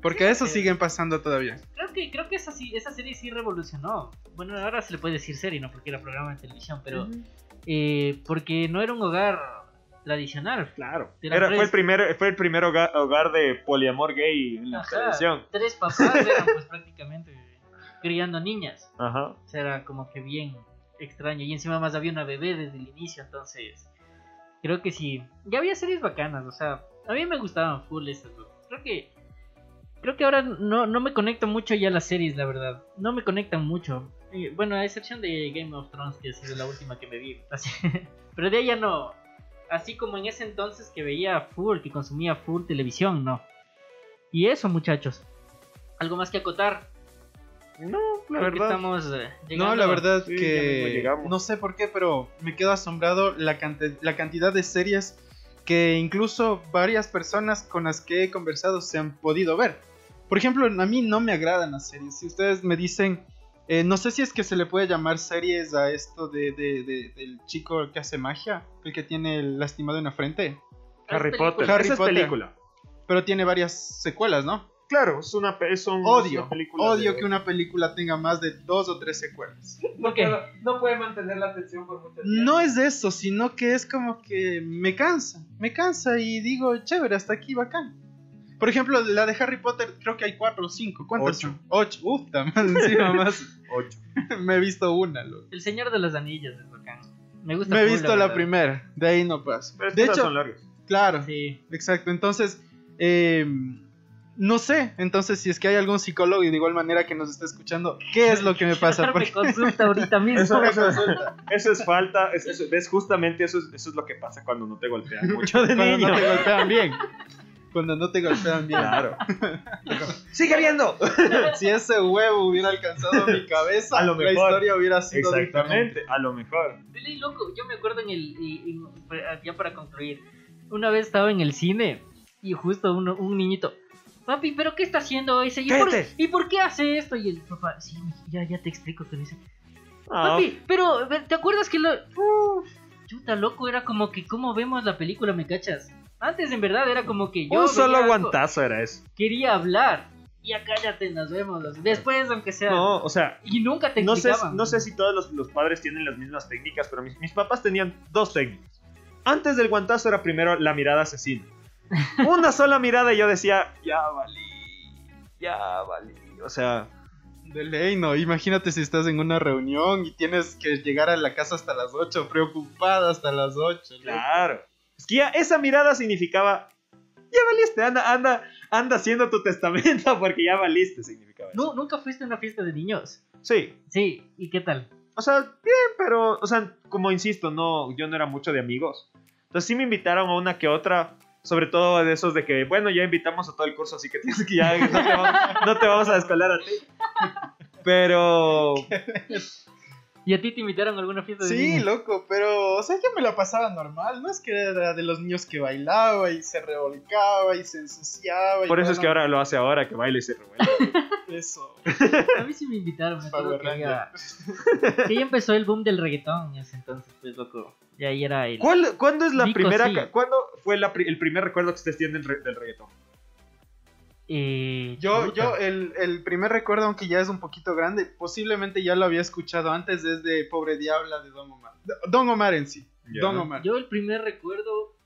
Porque eso siguen pasando todavía. Creo que, creo que esa, sí- esa serie sí revolucionó. Bueno, ahora se le puede decir serie, ¿no? Porque era programa de televisión, pero... eh, porque no era un hogar tradicional. Claro. Era, tres. fue el primer, fue el primer hogar, hogar de poliamor gay en la Ajá. televisión. Tres papás [LAUGHS] eran pues prácticamente criando niñas. Ajá. O sea, era como que bien extraño. Y encima más había una bebé desde el inicio, entonces... Creo que sí. Ya había series bacanas, o sea, a mí me gustaban full esas. loco. Creo que... Creo que ahora no, no me conectan mucho ya las series, la verdad. No me conectan mucho. Eh, bueno, a excepción de Game of Thrones, que ha sido la última que me vi. [LAUGHS] Pero de ahí ya no. Así como en ese entonces que veía full, que consumía full televisión, no. Y eso, muchachos. ¿Algo más que acotar? No, la Creo verdad. estamos eh, llegando. No, la verdad Sí, que no sé por qué, pero me quedo asombrado la, cante- la cantidad de series que incluso varias personas con las que he conversado se han podido ver. Por ejemplo, a mí no me agradan las series. Si ustedes me dicen, eh, no sé si es que se le puede llamar series a esto de, de- de- del chico que hace magia, el que tiene el lastimado en la frente, Harry Potter. Harry Esa es película. pero tiene varias secuelas, ¿no? Claro, es una, es un- es Odio, una película. odio de- que una película tenga más de dos o tres secuelas. No puede mantener la atención por mucho tiempo. No es eso, sino que es como que me cansa, me cansa y digo, chévere, hasta aquí bacán. Por ejemplo, la de Harry Potter, creo que hay cuatro o cinco. ¿Cuántas Ocho. son? Ocho. Uf, más [LAUGHS] encima más. Ocho. [LAUGHS] me he visto una, loco. El Señor de los Anillos es bacán. Me gusta Me he visto la verdad. primera, de ahí no paso. Pero De hecho, son largas. claro, Sí. exacto. Entonces, eh, no sé, entonces si es que hay algún psicólogo y de igual manera que nos está escuchando, ¿qué es lo que me [LAUGHS] pasa? Porque consulta ahorita mismo. Eso, eso es, eso es falta. es- eso- ¿Ves? Justamente eso es, eso es lo que pasa cuando no te golpean mucho de cuando niño. no te golpean bien. Cuando no te golpean bien. Claro. [LAUGHS] ¡Sigue viendo! [LAUGHS] Si ese huevo hubiera alcanzado mi cabeza, A lo la mejor. historia hubiera sido diferente. Exactamente, a lo mejor. De ley, loco, yo me acuerdo en el. y- y- ya para concluir. Una vez estaba en el cine y justo uno- un niñito. Papi, ¿pero qué está haciendo ese? ¿Y por. ¿Y por qué hace esto? Y el papá, sí, ya, ya te explico que dice. Ah, Papi, pero ¿te acuerdas que lo. Uf, chuta, loco, era como que, ¿cómo vemos la película, me cachas? Antes, en verdad, era como que yo. un solo aguantazo era eso. Quería hablar. Ya cállate, nos vemos. Después, aunque sea. No, o sea, Y nunca te no sé, no sé si todos los, los padres tienen las mismas técnicas, pero mis, mis papás tenían dos técnicas. Antes del guantazo era primero la mirada asesina. Una [LAUGHS] sola mirada y yo decía, ya valí, ya valí. O sea, De ley, no. Imagínate si estás en una reunión y tienes que llegar a la casa hasta las 8, preocupada hasta las 8. claro. Ya esa mirada significaba, ya valiste, anda, anda, anda haciendo tu testamento [LAUGHS] porque ya valiste, significaba eso. No, nunca fuiste a una fiesta de niños. Sí, Sí, ¿y qué tal? O sea, bien, pero, o sea, como insisto, no, yo no era mucho de amigos. Entonces sí me invitaron a una que otra, sobre todo de esos de que, bueno, ya invitamos a todo el curso, así que tienes que ya, no te vamos, no te vamos a descolar a ti. [LAUGHS] Pero, ¿Y a ti te invitaron a alguna fiesta de Sí, niños? loco, pero, o sea, yo me la pasaba normal. No es que era de los niños que bailaba y se revolcaba y se ensuciaba. y Por eso es que ahora lo hace ahora, que baile y se revuelve. [LAUGHS] Eso. A mí sí me invitaron. Me acuerdo que ya, que ya empezó el boom del reggaetón en ese entonces, pues loco. Y ahí era el. ¿Cuál, ¿Cuándo es la primera? sí. ¿Cuándo fue la pri- el primer recuerdo que ustedes tienen re- del reggaetón? Yo, puta. yo, el, el primer recuerdo, aunque ya es un poquito grande, posiblemente ya lo había escuchado antes desde Pobre Diabla de Don Omar. Don Omar en sí. Ya. Don Omar. Yo el primer recuerdo,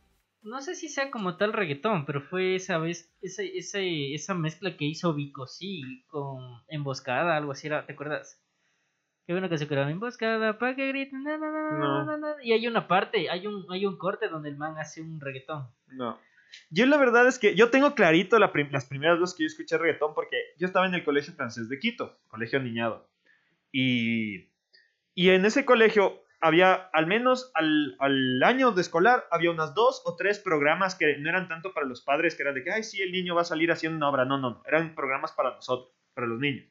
no sé si sea como tal reggaetón, pero fue esa vez, esa, esa, esa mezcla que hizo Vico sí con Emboscada, algo así era, ¿te acuerdas? Que una canción que era Emboscada, pa' que griten, na, na, na, na, No. na, na", y hay una parte, hay un, hay un corte donde el man hace un reggaetón. No. Yo la verdad es que yo tengo clarito la prim- las primeras veces que yo escuché reggaetón porque yo estaba en el colegio francés de Quito, colegio niñado. Y, y en ese colegio había, al menos al, al año de escolar, había unas dos o tres programas que no eran tanto para los padres, que eran de que, ay, sí, el niño va a salir haciendo una obra. No, no, no. Eran programas para nosotros, para los niños.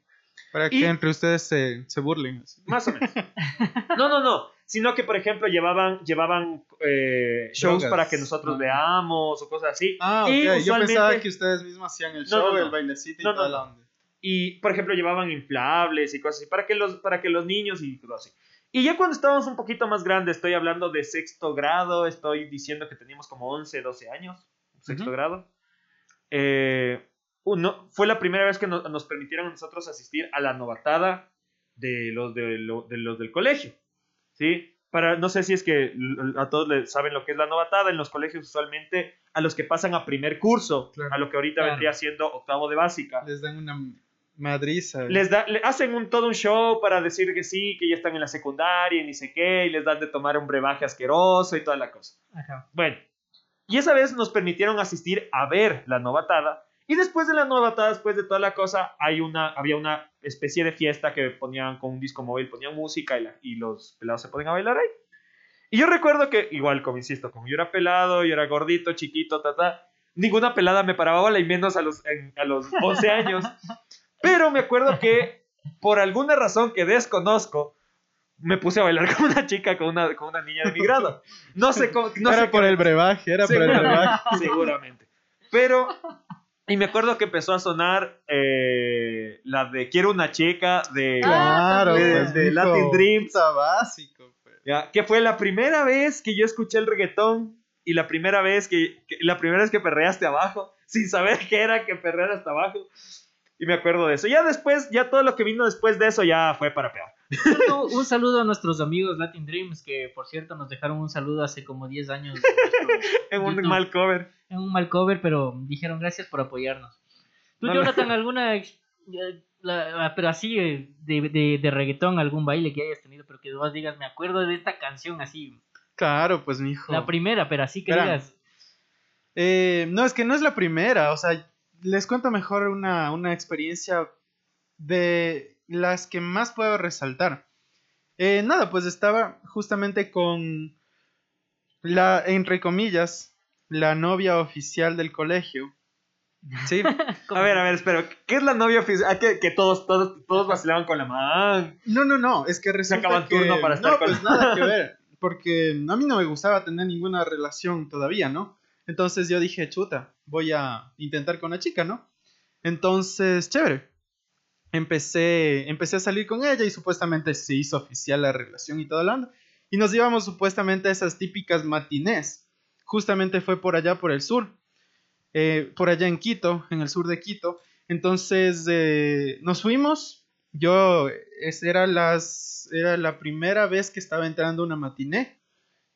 Para que entre ustedes se, se burlen. Más o menos. [LAUGHS] No, no, no. Sino que, por ejemplo, llevaban, llevaban eh, shows Drogas. para que nosotros Ah. veamos o cosas así. Ah, ok. Y Yo usualmente- pensaba que ustedes mismos hacían el No, show, no, no. el bailecito y No, no, toda no. la onda. Y, por ejemplo, llevaban inflables y cosas así para que los, para que los niños y todo así. Y ya cuando estábamos un poquito más grandes, estoy hablando de sexto grado, estoy diciendo que teníamos como 11, 12 años, sexto Ujú. grado. Eh, uno, fue la primera vez que no- nos permitieron a nosotros asistir a la novatada de los, de, lo- de los del colegio. ¿Sí? Para, no sé si es que a todos les saben lo que es la novatada. En los colegios, usualmente, a los que pasan a primer curso, Claro. a lo que ahorita Claro. vendría siendo octavo de básica, Les dan una madriza. les da, le hacen un, todo un show para decir que sí, que ya están en la secundaria y ni sé qué, y les dan de tomar un brebaje asqueroso y toda la cosa. Ajá. Bueno, y esa vez nos permitieron asistir a ver la novatada, y después de la novatada, después de toda la cosa, hay una, había una especie de fiesta que ponían con un disco móvil, ponían música y, la- y los pelados se ponían a bailar ahí. Y yo recuerdo que, igual, como insisto, como yo era pelado, yo era gordito, chiquito, ta, ta, ninguna pelada me paraba bola, y menos a los, en- a los 11 años. Pero me acuerdo que, por alguna razón que desconozco, me puse a bailar con una chica, con una, con una niña de mi grado. No sé cómo. No era sé por el brebaje, era por el brebaje. Seguramente. Pero. Y me acuerdo que empezó a sonar eh, la de Quiero una chica de. Claro, de- pues, de mijo, Latin Dreams. básico, pues. Ya, que fue la primera vez que yo escuché el reggaetón y la primera vez que, que- la primera vez que perreaste abajo, [LAUGHS] sin saber qué era que perrear hasta abajo. Y me acuerdo de eso. Ya después, ya todo lo que vino después de eso ya fue para peor. Un, saludo a nuestros amigos Latin Dreams, que por cierto nos dejaron un saludo hace como 10 años [LAUGHS] En un mal cover. en un mal cover, pero dijeron gracias por apoyarnos. ¿Tú, No, no. Jonathan, alguna, eh, la- pero así eh, de, de, de reggaetón, algún baile que hayas tenido, pero que vos digas, me acuerdo de esta canción así, Claro, pues, mijo. la primera, pero así que digas, Eh, no, es que no es la primera, o sea, les cuento mejor una, una experiencia de las que más puedo resaltar. Eh, nada, pues estaba justamente con la, entre comillas, la novia oficial del colegio. Sí, [LAUGHS] A ver, a ver, espera. ¿Qué es la novia oficial? Ah, que, que todos, todos, todos vacilaban con la man. no, no, no, es que resulta acaban que... turno para estar no, con- pues nada que [LAUGHS] ver, porque a mí no me gustaba tener ninguna relación todavía, ¿no? Entonces yo dije, chuta, voy a intentar con la chica, ¿no? Entonces, chévere. Empecé, empecé a salir con ella y supuestamente se hizo oficial la relación y todo la onda. Y nos íbamos supuestamente a esas típicas matinés. Justamente fue por allá, por el sur. eh, por allá en Quito, en el sur de Quito. Entonces eh, nos fuimos. Yo, era, las, era la primera vez que estaba entrando una matiné.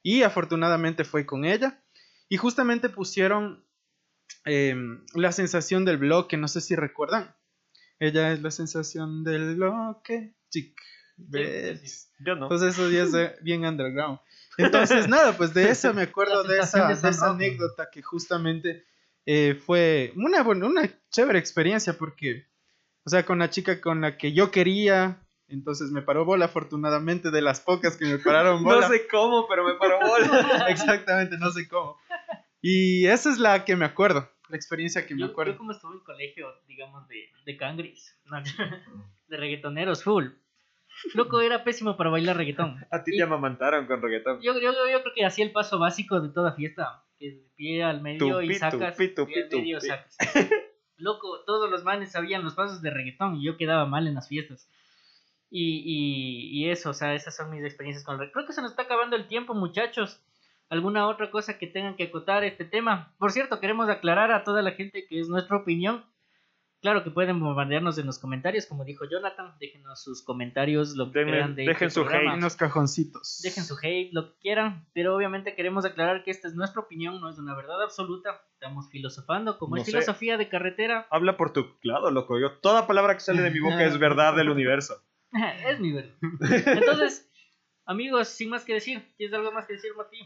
Y afortunadamente fue con ella. Y justamente pusieron eh, la sensación del bloque, no sé si recuerdan. Ella es la sensación del bloque. Chic. ves. Yo no. Entonces eso ya es [LAUGHS] bien underground. Entonces nada, pues de esa me acuerdo de esa, de de esa anécdota que justamente eh, fue una, buena- una chévere experiencia porque, o sea, con la chica con la que yo quería, entonces me paró bola afortunadamente de las pocas que me pararon [LAUGHS] bola. No sé cómo, pero me paró bola. [LAUGHS] Exactamente, no sé cómo. Y esa es la que me acuerdo, la experiencia que me yo, acuerdo. yo como estuve en colegio, digamos, de, de cangris, [LAUGHS] no, de reggaetoneros full. Loco, era pésimo para bailar reggaetón. [LAUGHS] A ti Y te amamantaron con reggaetón. Yo, yo, yo creo que hacía el paso básico de toda fiesta. Que de pie al medio y sacas. tupi, tupi, pie al medio tupi. sacas. [LAUGHS] Loco, todos los manes sabían los pasos de reggaetón y yo quedaba mal en las fiestas. Y, y, y eso, o sea, esas son mis experiencias con el reggaetón. Creo que se nos está acabando el tiempo, muchachos. ¿Alguna otra cosa que tengan que acotar este tema? Por cierto, queremos aclarar a toda la gente que es nuestra opinión. Claro que pueden bombardearnos en los comentarios, como dijo Jonathan. Déjenos sus comentarios, lo que crean de dejen este su programa. hate. En los cajoncitos. Dejen su hate, lo que quieran, pero obviamente queremos aclarar que esta es nuestra opinión, no es una verdad absoluta. Estamos filosofando, como No es sé. filosofía de carretera. Habla por tu lado, loco. Yo, toda palabra que sale de mi boca es verdad del [LAUGHS] universo. es mi verdad. Entonces, amigos, sin más que decir, ¿tienes algo más que decir, Martín?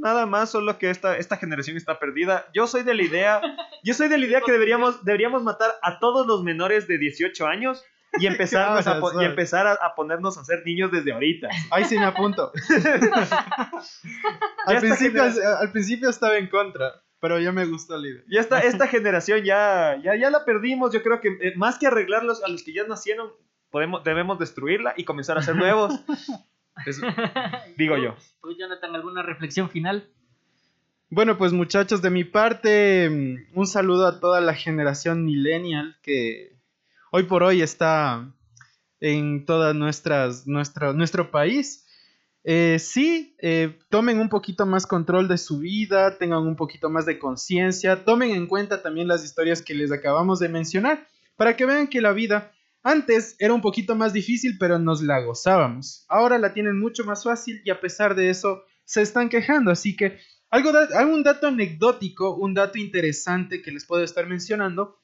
Nada más, solo que esta, esta generación está perdida. Yo soy de la idea, yo soy de la idea que deberíamos, deberíamos matar a todos los menores de 18 años y [LAUGHS] empezar, ¿Qué vas a po- y empezar a, a ponernos a ser niños desde ahorita. Ahí sí me apunto. [LAUGHS] al, principio, al principio estaba en contra, pero ya me gustó la idea. Ya esta, esta generación ya, ya, ya la perdimos. Yo creo que eh, más que arreglarlos a los que ya nacieron, podemos, debemos destruirla y comenzar a hacer nuevos. [LAUGHS] Es- [LAUGHS] digo yo. ¿Tú, Jonathan, alguna reflexión final? Bueno, pues muchachos, de mi parte, mm, un saludo a toda la generación millennial que hoy por hoy está en todas nuestras, nuestro, nuestro país. Eh, sí, eh, tomen un poquito más control de su vida, tengan un poquito más de conciencia, tomen en cuenta también las historias que les acabamos de mencionar, para que vean que la vida antes era un poquito más difícil, pero nos la gozábamos. Ahora la tienen mucho más fácil y a pesar de eso se están quejando, así que algo algún dato anecdótico, un dato interesante que les puedo estar mencionando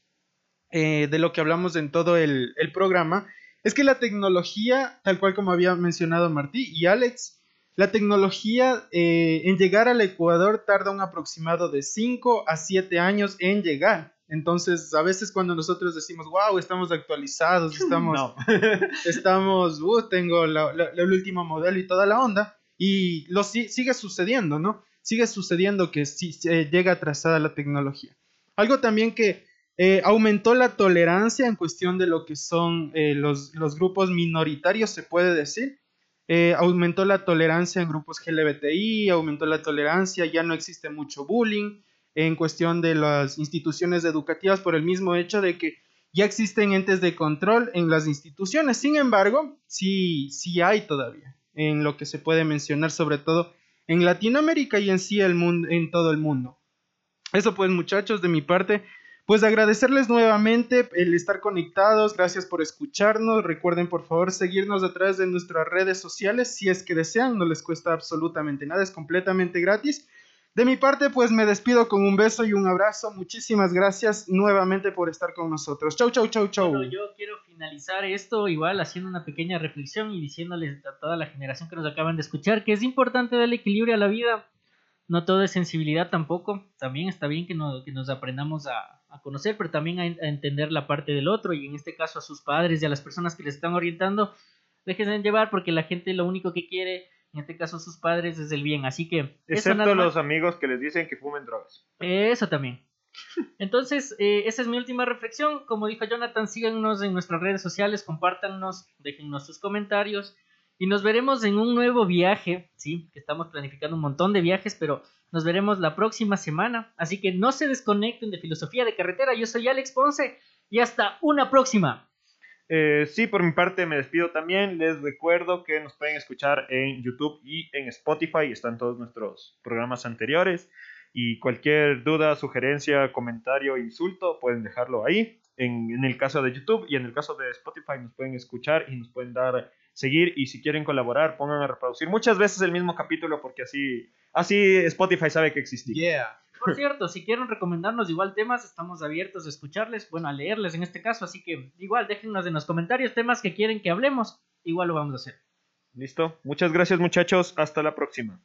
eh, de lo que hablamos en todo el, el programa, es que la tecnología, tal cual como había mencionado Martí y Alex, la tecnología eh, en llegar al Ecuador tarda un aproximado de 5 a 7 años en llegar. Entonces, a veces cuando nosotros decimos, wow, estamos actualizados, [LAUGHS] estamos, No. [LAUGHS] estamos, uh, tengo la- la- el último modelo y toda la onda, y lo si- sigue sucediendo, ¿no? Sigue sucediendo que sí se llega atrasada la tecnología. Algo también que eh, aumentó la tolerancia en cuestión de lo que son eh, los, los grupos minoritarios, se puede decir. Eh, aumentó la tolerancia en grupos LGBTI, aumentó la tolerancia, ya no existe mucho bullying en cuestión de las instituciones educativas por el mismo hecho de que ya existen entes de control en las instituciones. Sin embargo, sí, sí hay todavía en lo que se puede mencionar, sobre todo en Latinoamérica y en sí el mundo, en todo el mundo. Eso pues muchachos, de mi parte, pues agradecerles nuevamente el estar conectados, gracias por escucharnos, recuerden por favor seguirnos a través de nuestras redes sociales si es que desean, no les cuesta absolutamente nada, es completamente gratis. De mi parte, pues me despido con un beso y un abrazo. Muchísimas gracias nuevamente por estar con nosotros. Chau, chau, chau, chau. Bueno, yo quiero finalizar esto igual haciendo una pequeña reflexión y diciéndoles a toda la generación que nos acaban de escuchar que es importante darle equilibrio a la vida. No todo es sensibilidad tampoco. También está bien que, no- que nos aprendamos a, conocer, pero también a entender la parte del otro y en este caso a sus padres y a las personas que les están orientando. Déjense llevar porque la gente lo único que quiere, en este caso sus padres, es el bien. Así que... Excepto los amigos que les dicen que fumen drogas. Eso también. Entonces, eh, esa es mi última reflexión. Como dijo Jonathan, síganos en nuestras redes sociales, compártanos, déjennos sus comentarios y nos veremos en un nuevo viaje. Sí, que estamos planificando un montón de viajes, pero nos veremos la próxima semana. Así que no se desconecten de Filosofía de Carretera. Yo soy Alex Ponce y hasta una próxima. Eh, sí, por mi parte me despido también. Les recuerdo que nos pueden escuchar en YouTube y en Spotify. Están todos nuestros programas anteriores. Y cualquier duda, sugerencia, comentario, insulto, pueden dejarlo ahí. En, en el caso de YouTube y en el caso de Spotify nos pueden escuchar y nos pueden dar seguir. Y si quieren colaborar, pongan a reproducir muchas veces el mismo capítulo porque así, así Spotify sabe que existimos. Yeah. Por [LAUGHS] cierto, si quieren recomendarnos igual temas, estamos abiertos a escucharles, bueno, a leerles en este caso, así que igual déjennos en los comentarios temas que quieren que hablemos, igual lo vamos a hacer. Listo. Muchas gracias muchachos. Hasta la próxima.